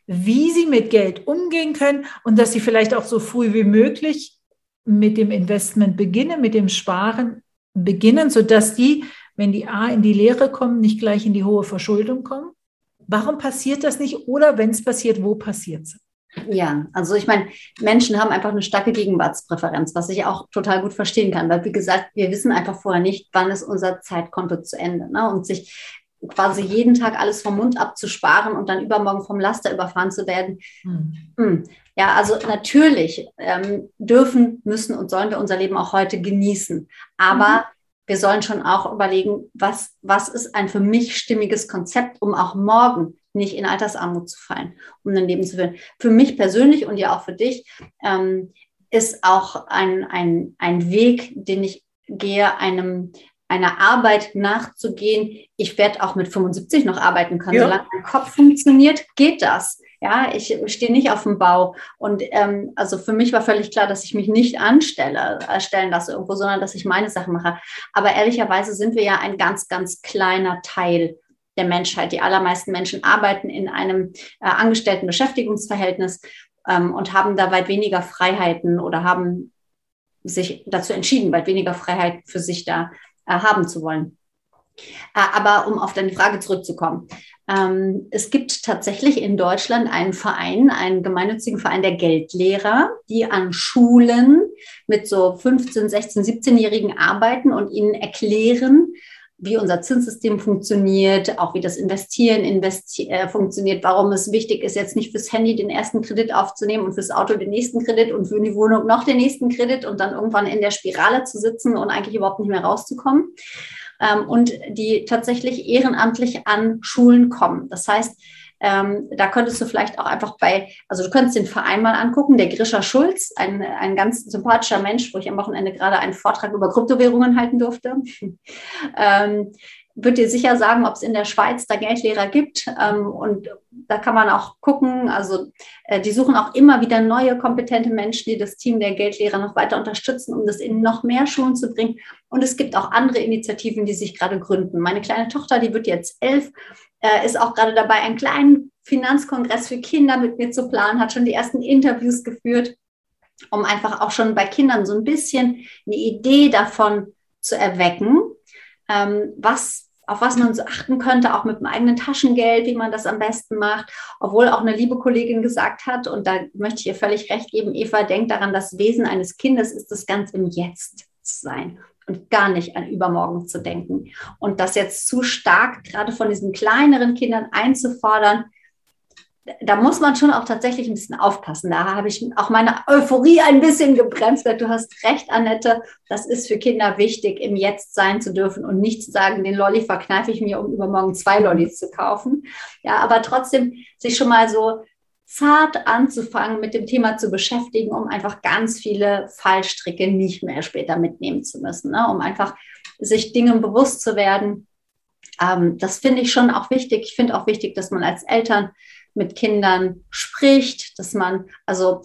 [SPEAKER 1] wie sie mit Geld umgehen können und dass sie vielleicht auch so früh wie möglich mit dem Investment beginnen, mit dem Sparen beginnen, sodass die, wenn die A in die Lehre kommen, nicht gleich in die hohe Verschuldung kommen? Warum passiert das nicht? Oder wenn es passiert, wo passiert es?
[SPEAKER 2] Ja, also ich meine, Menschen haben einfach eine starke Gegenwartspräferenz, was ich auch total gut verstehen kann, weil wie gesagt, wir wissen einfach vorher nicht, wann ist unser Zeitkonto zu Ende. Ne? Und sich quasi jeden Tag alles vom Mund abzusparen und dann übermorgen vom Laster überfahren zu werden. Hm. Hm. Ja, also natürlich ähm, dürfen, müssen und sollen wir unser Leben auch heute genießen. Aber mhm. wir sollen schon auch überlegen, was, was ist ein für mich stimmiges Konzept, um auch morgen nicht in Altersarmut zu fallen, um ein Leben zu führen. Für mich persönlich und ja auch für dich ähm, ist auch ein, ein, ein Weg, den ich gehe, einem einer Arbeit nachzugehen. Ich werde auch mit 75 noch arbeiten können. Ja. Solange mein Kopf funktioniert, geht das. Ja, ich stehe nicht auf dem Bau. Und ähm, also für mich war völlig klar, dass ich mich nicht anstelle, erstellen lasse irgendwo, sondern dass ich meine Sachen mache. Aber ehrlicherweise sind wir ja ein ganz, ganz kleiner Teil der Menschheit. Die allermeisten Menschen arbeiten in einem äh, angestellten Beschäftigungsverhältnis ähm, und haben da weit weniger Freiheiten oder haben sich dazu entschieden, weit weniger Freiheit für sich da äh, haben zu wollen. Äh, aber um auf deine Frage zurückzukommen. Ähm, es gibt tatsächlich in Deutschland einen Verein, einen gemeinnützigen Verein der Geldlehrer, die an Schulen mit so 15, 16, 17-Jährigen arbeiten und ihnen erklären, wie unser Zinssystem funktioniert, auch wie das Investieren investi äh, funktioniert, warum es wichtig ist, jetzt nicht fürs Handy den ersten Kredit aufzunehmen und fürs Auto den nächsten Kredit und für die Wohnung noch den nächsten Kredit und dann irgendwann in der Spirale zu sitzen und eigentlich überhaupt nicht mehr rauszukommen. Ähm, und die tatsächlich ehrenamtlich an Schulen kommen. Das heißt, ähm, da könntest du vielleicht auch einfach bei, also du könntest den Verein mal angucken, der Grisha Schulz, ein, ein ganz sympathischer Mensch, wo ich am Wochenende gerade einen Vortrag über Kryptowährungen halten durfte. ähm, wird dir sicher sagen, ob es in der Schweiz da Geldlehrer gibt. Ähm, und da kann man auch gucken. Also äh, die suchen auch immer wieder neue kompetente Menschen, die das Team der Geldlehrer noch weiter unterstützen, um das in noch mehr Schulen zu bringen. Und es gibt auch andere Initiativen, die sich gerade gründen. Meine kleine Tochter, die wird jetzt elf, äh, ist auch gerade dabei, einen kleinen Finanzkongress für Kinder mit mir zu planen, hat schon die ersten Interviews geführt, um einfach auch schon bei Kindern so ein bisschen eine Idee davon zu erwecken, ähm, was auf was man so achten könnte, auch mit dem eigenen Taschengeld, wie man das am besten macht. Obwohl auch eine liebe Kollegin gesagt hat, und da möchte ich ihr völlig recht geben, Eva, denkt daran, das Wesen eines Kindes ist es ganz im Jetzt zu sein und gar nicht an übermorgen zu denken. Und das jetzt zu stark gerade von diesen kleineren Kindern einzufordern, da muss man schon auch tatsächlich ein bisschen aufpassen. Da habe ich auch meine Euphorie ein bisschen gebremst. Du hast recht, Annette. Das ist für Kinder wichtig, im Jetzt sein zu dürfen und nicht zu sagen, den Lolli verkneife ich mir, um übermorgen zwei Lollis zu kaufen. Ja, aber trotzdem sich schon mal so zart anzufangen, mit dem Thema zu beschäftigen, um einfach ganz viele Fallstricke nicht mehr später mitnehmen zu müssen, ne? um einfach sich Dingen bewusst zu werden. Ähm, das finde ich schon auch wichtig. Ich finde auch wichtig, dass man als Eltern mit Kindern spricht, dass man, also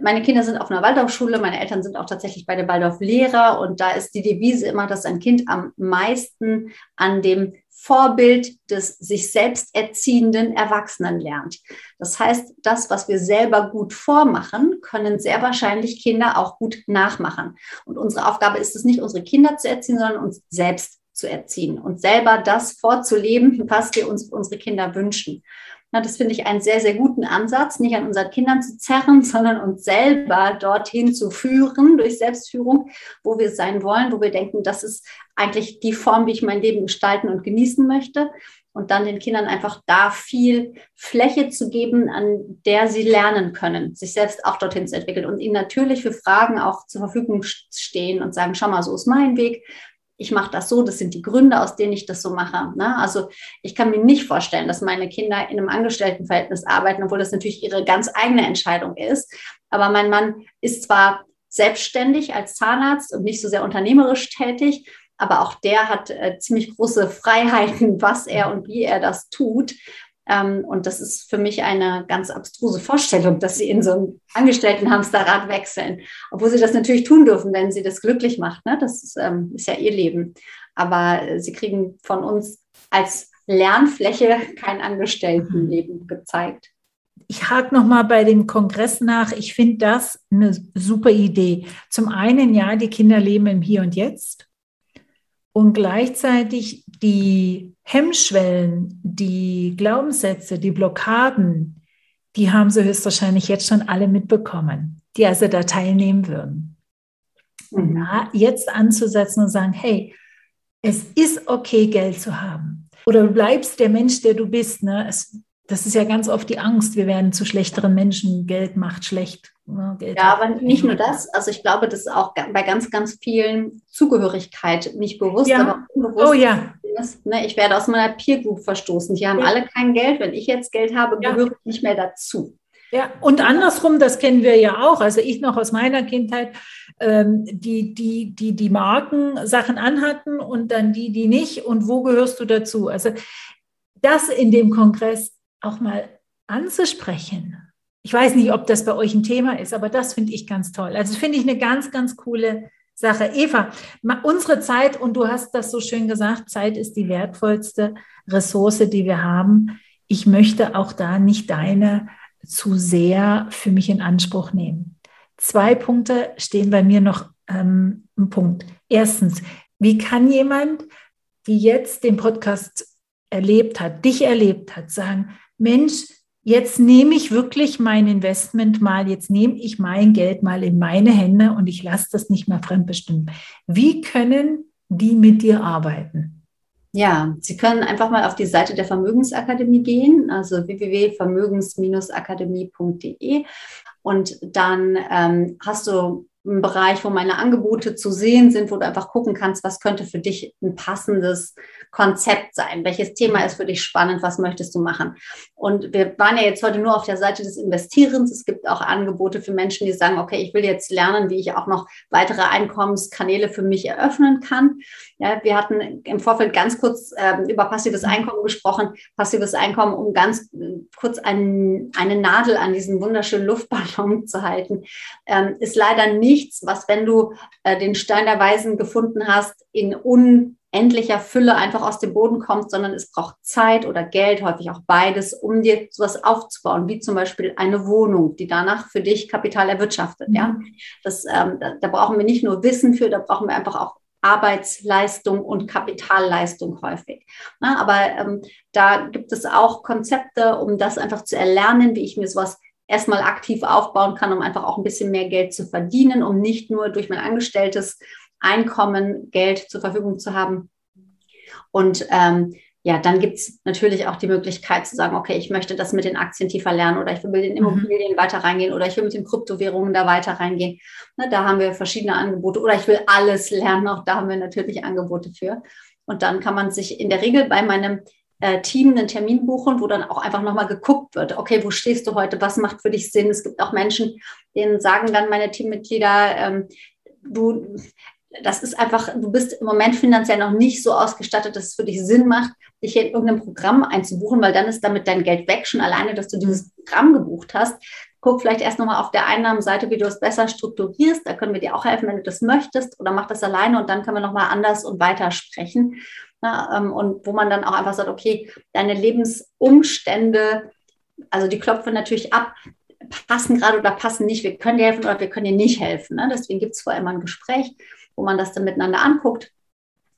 [SPEAKER 2] meine Kinder sind auf einer Waldorfschule, meine Eltern sind auch tatsächlich bei der Waldorf-Lehrer und da ist die Devise immer, dass ein Kind am meisten an dem Vorbild des sich selbst erziehenden Erwachsenen lernt. Das heißt, das, was wir selber gut vormachen, können sehr wahrscheinlich Kinder auch gut nachmachen. Und unsere Aufgabe ist es nicht, unsere Kinder zu erziehen, sondern uns selbst zu erziehen und selber das vorzuleben, was wir uns unsere Kinder wünschen. Na, das finde ich einen sehr, sehr guten Ansatz, nicht an unseren Kindern zu zerren, sondern uns selber dorthin zu führen durch Selbstführung, wo wir sein wollen, wo wir denken, das ist eigentlich die Form, wie ich mein Leben gestalten und genießen möchte. Und dann den Kindern einfach da viel Fläche zu geben, an der sie lernen können, sich selbst auch dorthin zu entwickeln und ihnen natürlich für Fragen auch zur Verfügung stehen und sagen, schau mal, so ist mein Weg, ich mache das so, das sind die Gründe, aus denen ich das so mache. Ne? Also ich kann mir nicht vorstellen, dass meine Kinder in einem Angestelltenverhältnis arbeiten, obwohl das natürlich ihre ganz eigene Entscheidung ist. Aber mein Mann ist zwar selbstständig als Zahnarzt und nicht so sehr unternehmerisch tätig, aber auch der hat äh, ziemlich große Freiheiten, was er und wie er das tut. Ähm, und das ist für mich eine ganz abstruse Vorstellung, dass sie in so einem Angestelltenhamsterrad wechseln, obwohl sie das natürlich tun dürfen, wenn sie das glücklich macht. Ne? Das ist, ähm, ist ja ihr Leben. Aber äh, sie kriegen von uns als Lernfläche kein Angestelltenleben gezeigt.
[SPEAKER 1] Ich hake noch mal bei dem Kongress nach. Ich finde das eine super Idee. Zum einen, ja, die Kinder leben im Hier und Jetzt und gleichzeitig die Hemmschwellen, die Glaubenssätze, die Blockaden, die haben sie höchstwahrscheinlich jetzt schon alle mitbekommen, die also da teilnehmen würden. Und mhm. jetzt anzusetzen und sagen, hey, es ist okay, Geld zu haben. Oder du bleibst der Mensch, der du bist. Ne? Es, das ist ja ganz oft die Angst, wir werden zu schlechteren Menschen, Geld macht schlecht.
[SPEAKER 2] Ne? Geld ja, aber nicht nur das. Also ich glaube, das ist auch bei ganz, ganz vielen Zugehörigkeit nicht bewusst,
[SPEAKER 1] ja.
[SPEAKER 2] aber
[SPEAKER 1] unbewusst. Oh ja.
[SPEAKER 2] Ist, ne? Ich werde aus meiner Peer Group verstoßen. Die haben ja. alle kein Geld. Wenn ich jetzt Geld habe, gehöre ich nicht mehr dazu.
[SPEAKER 1] Ja, und andersrum, das kennen wir ja auch. Also ich noch aus meiner Kindheit, ähm, die, die, die die Markensachen anhatten und dann die, die nicht und wo gehörst du dazu? Also das in dem Kongress auch mal anzusprechen. Ich weiß nicht, ob das bei euch ein Thema ist, aber das finde ich ganz toll. Also finde ich eine ganz, ganz coole Sache. Eva, unsere Zeit, und du hast das so schön gesagt, Zeit ist die wertvollste Ressource, die wir haben. Ich möchte auch da nicht deine zu sehr für mich in Anspruch nehmen. Zwei Punkte stehen bei mir noch ähm, im Punkt. Erstens, wie kann jemand, die jetzt den Podcast erlebt hat, dich erlebt hat, sagen, Mensch, jetzt nehme ich wirklich mein Investment mal, jetzt nehme ich mein Geld mal in meine Hände und ich lasse das nicht mehr fremdbestimmen. Wie können die mit dir arbeiten?
[SPEAKER 2] Ja, Sie können einfach mal auf die Seite der Vermögensakademie gehen, also www.vermögens-akademie.de und dann ähm, hast du einen Bereich, wo meine Angebote zu sehen sind, wo du einfach gucken kannst, was könnte für dich ein passendes Konzept sein? Welches Thema ist für dich spannend? Was möchtest du machen? Und wir waren ja jetzt heute nur auf der Seite des Investierens. Es gibt auch Angebote für Menschen, die sagen, okay, ich will jetzt lernen, wie ich auch noch weitere Einkommenskanäle für mich eröffnen kann. Ja, wir hatten im Vorfeld ganz kurz äh, über passives Einkommen gesprochen. Passives Einkommen, um ganz äh, kurz ein, eine Nadel an diesen wunderschönen Luftballon zu halten, ähm, ist leider nichts, was, wenn du äh, den Stein der Weisen gefunden hast, in un endlicher Fülle einfach aus dem Boden kommt, sondern es braucht Zeit oder Geld, häufig auch beides, um dir sowas aufzubauen, wie zum Beispiel eine Wohnung, die danach für dich Kapital erwirtschaftet. Mhm. Ja, das, ähm, da, da brauchen wir nicht nur Wissen für, da brauchen wir einfach auch Arbeitsleistung und Kapitalleistung häufig. Na, aber ähm, da gibt es auch Konzepte, um das einfach zu erlernen, wie ich mir sowas erstmal aktiv aufbauen kann, um einfach auch ein bisschen mehr Geld zu verdienen, um nicht nur durch mein Angestelltes Einkommen, Geld zur Verfügung zu haben. Und ähm, ja, dann gibt es natürlich auch die Möglichkeit zu sagen, okay, ich möchte das mit den Aktien tiefer lernen oder ich will mit den mhm. Immobilien mhm. weiter reingehen oder ich will mit den Kryptowährungen da weiter reingehen. Ne, da haben wir verschiedene Angebote oder ich will alles lernen, auch da haben wir natürlich Angebote für. Und dann kann man sich in der Regel bei meinem äh, Team einen Termin buchen, wo dann auch einfach nochmal geguckt wird, okay, wo stehst du heute, was macht für dich Sinn? Es gibt auch Menschen, denen sagen dann meine Teammitglieder, ähm, du, das ist einfach, du bist im Moment finanziell noch nicht so ausgestattet, dass es für dich Sinn macht, dich in irgendein Programm einzubuchen, weil dann ist damit dein Geld weg, schon alleine, dass du dieses Programm gebucht hast. Guck vielleicht erst nochmal auf der Einnahmenseite, wie du es besser strukturierst. Da können wir dir auch helfen, wenn du das möchtest oder mach das alleine und dann können wir nochmal anders und weiter sprechen. Na, ähm, und wo man dann auch einfach sagt, okay, deine Lebensumstände, also die klopfen natürlich ab, passen gerade oder passen nicht. Wir können dir helfen oder wir können dir nicht helfen. Ne? Deswegen gibt es vorher immer ein Gespräch wo man das dann miteinander anguckt.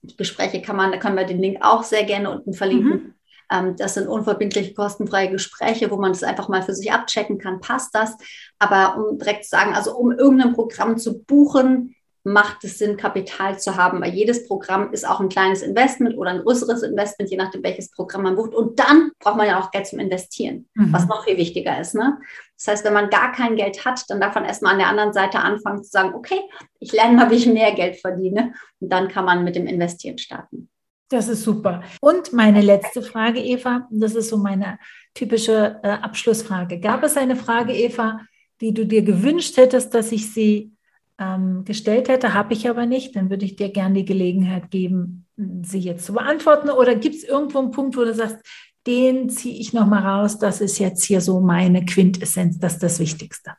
[SPEAKER 2] Die Gespräche kann man, da können wir den Link auch sehr gerne unten verlinken. Mhm. Ähm, das sind unverbindliche, kostenfreie Gespräche, wo man das einfach mal für sich abchecken kann, passt das. Aber um direkt zu sagen, also um irgendein Programm zu buchen, macht es Sinn, Kapital zu haben, weil jedes Programm ist auch ein kleines Investment oder ein größeres Investment, je nachdem, welches Programm man bucht. Und dann braucht man ja auch Geld zum Investieren, mhm. was noch viel wichtiger ist. Ne? Das heißt, wenn man gar kein Geld hat, dann darf man erstmal an der anderen Seite anfangen zu sagen, okay, ich lerne mal, wie ich mehr Geld verdiene. Und dann kann man mit dem Investieren starten.
[SPEAKER 1] Das ist super. Und meine letzte Frage, Eva, das ist so meine typische äh, Abschlussfrage. Gab es eine Frage, Eva, die du dir gewünscht hättest, dass ich sie ähm, gestellt hätte, habe ich aber nicht, dann würde ich dir gerne die Gelegenheit geben, sie jetzt zu beantworten. Oder gibt es irgendwo einen Punkt, wo du sagst, den ziehe ich nochmal raus, das ist jetzt hier so meine Quintessenz, das ist das Wichtigste.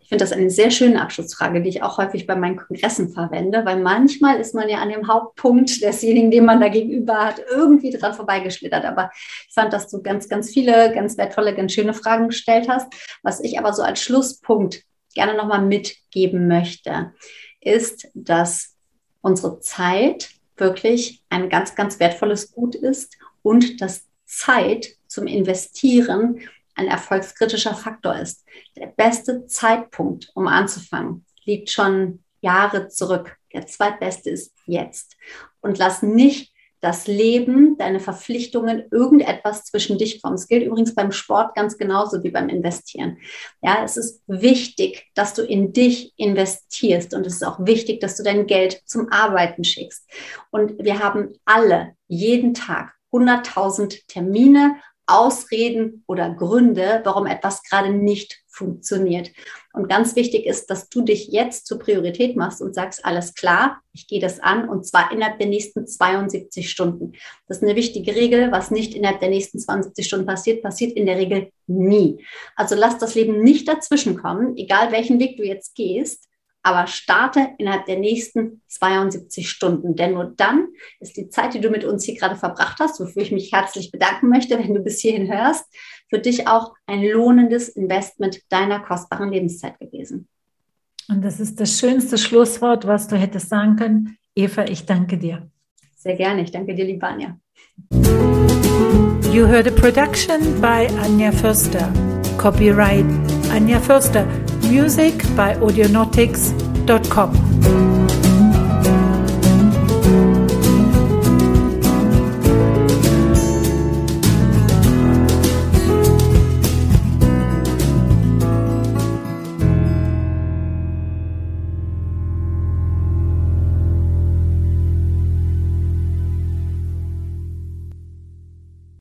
[SPEAKER 2] Ich finde das eine sehr schöne Abschlussfrage, die ich auch häufig bei meinen Kongressen verwende, weil manchmal ist man ja an dem Hauptpunkt desjenigen, den man da gegenüber hat, irgendwie dran vorbeigeschlittert. Aber ich fand, dass du ganz, ganz viele, ganz wertvolle, ganz schöne Fragen gestellt hast. Was ich aber so als Schlusspunkt gerne nochmal mitgeben möchte, ist, dass unsere Zeit wirklich ein ganz, ganz wertvolles Gut ist und dass Zeit zum Investieren ein erfolgskritischer Faktor ist. Der beste Zeitpunkt, um anzufangen, liegt schon Jahre zurück. Der zweitbeste ist jetzt. Und lass nicht das Leben, deine Verpflichtungen, irgendetwas zwischen dich kommen. Es gilt übrigens beim Sport ganz genauso wie beim Investieren. Ja, es ist wichtig, dass du in dich investierst und es ist auch wichtig, dass du dein Geld zum Arbeiten schickst. Und wir haben alle jeden Tag 100.000 Termine, Ausreden oder Gründe, warum etwas gerade nicht funktioniert. Und ganz wichtig ist, dass du dich jetzt zur Priorität machst und sagst, alles klar, ich gehe das an und zwar innerhalb der nächsten 72 Stunden. Das ist eine wichtige Regel. Was nicht innerhalb der nächsten 72 Stunden passiert, passiert in der Regel nie. Also lass das Leben nicht dazwischen kommen, egal welchen Weg du jetzt gehst aber starte innerhalb der nächsten 72 Stunden. Denn nur dann ist die Zeit, die du mit uns hier gerade verbracht hast, wofür ich mich herzlich bedanken möchte, wenn du bis hierhin hörst, für dich auch ein lohnendes Investment deiner kostbaren Lebenszeit gewesen.
[SPEAKER 1] Und das ist das schönste Schlusswort, was du hättest sagen können. Eva, ich danke dir.
[SPEAKER 2] Sehr gerne. Ich danke dir, Libania.
[SPEAKER 1] You heard a production by Anja Förster. Copyright Anja Förster. Music by Audionautics.com.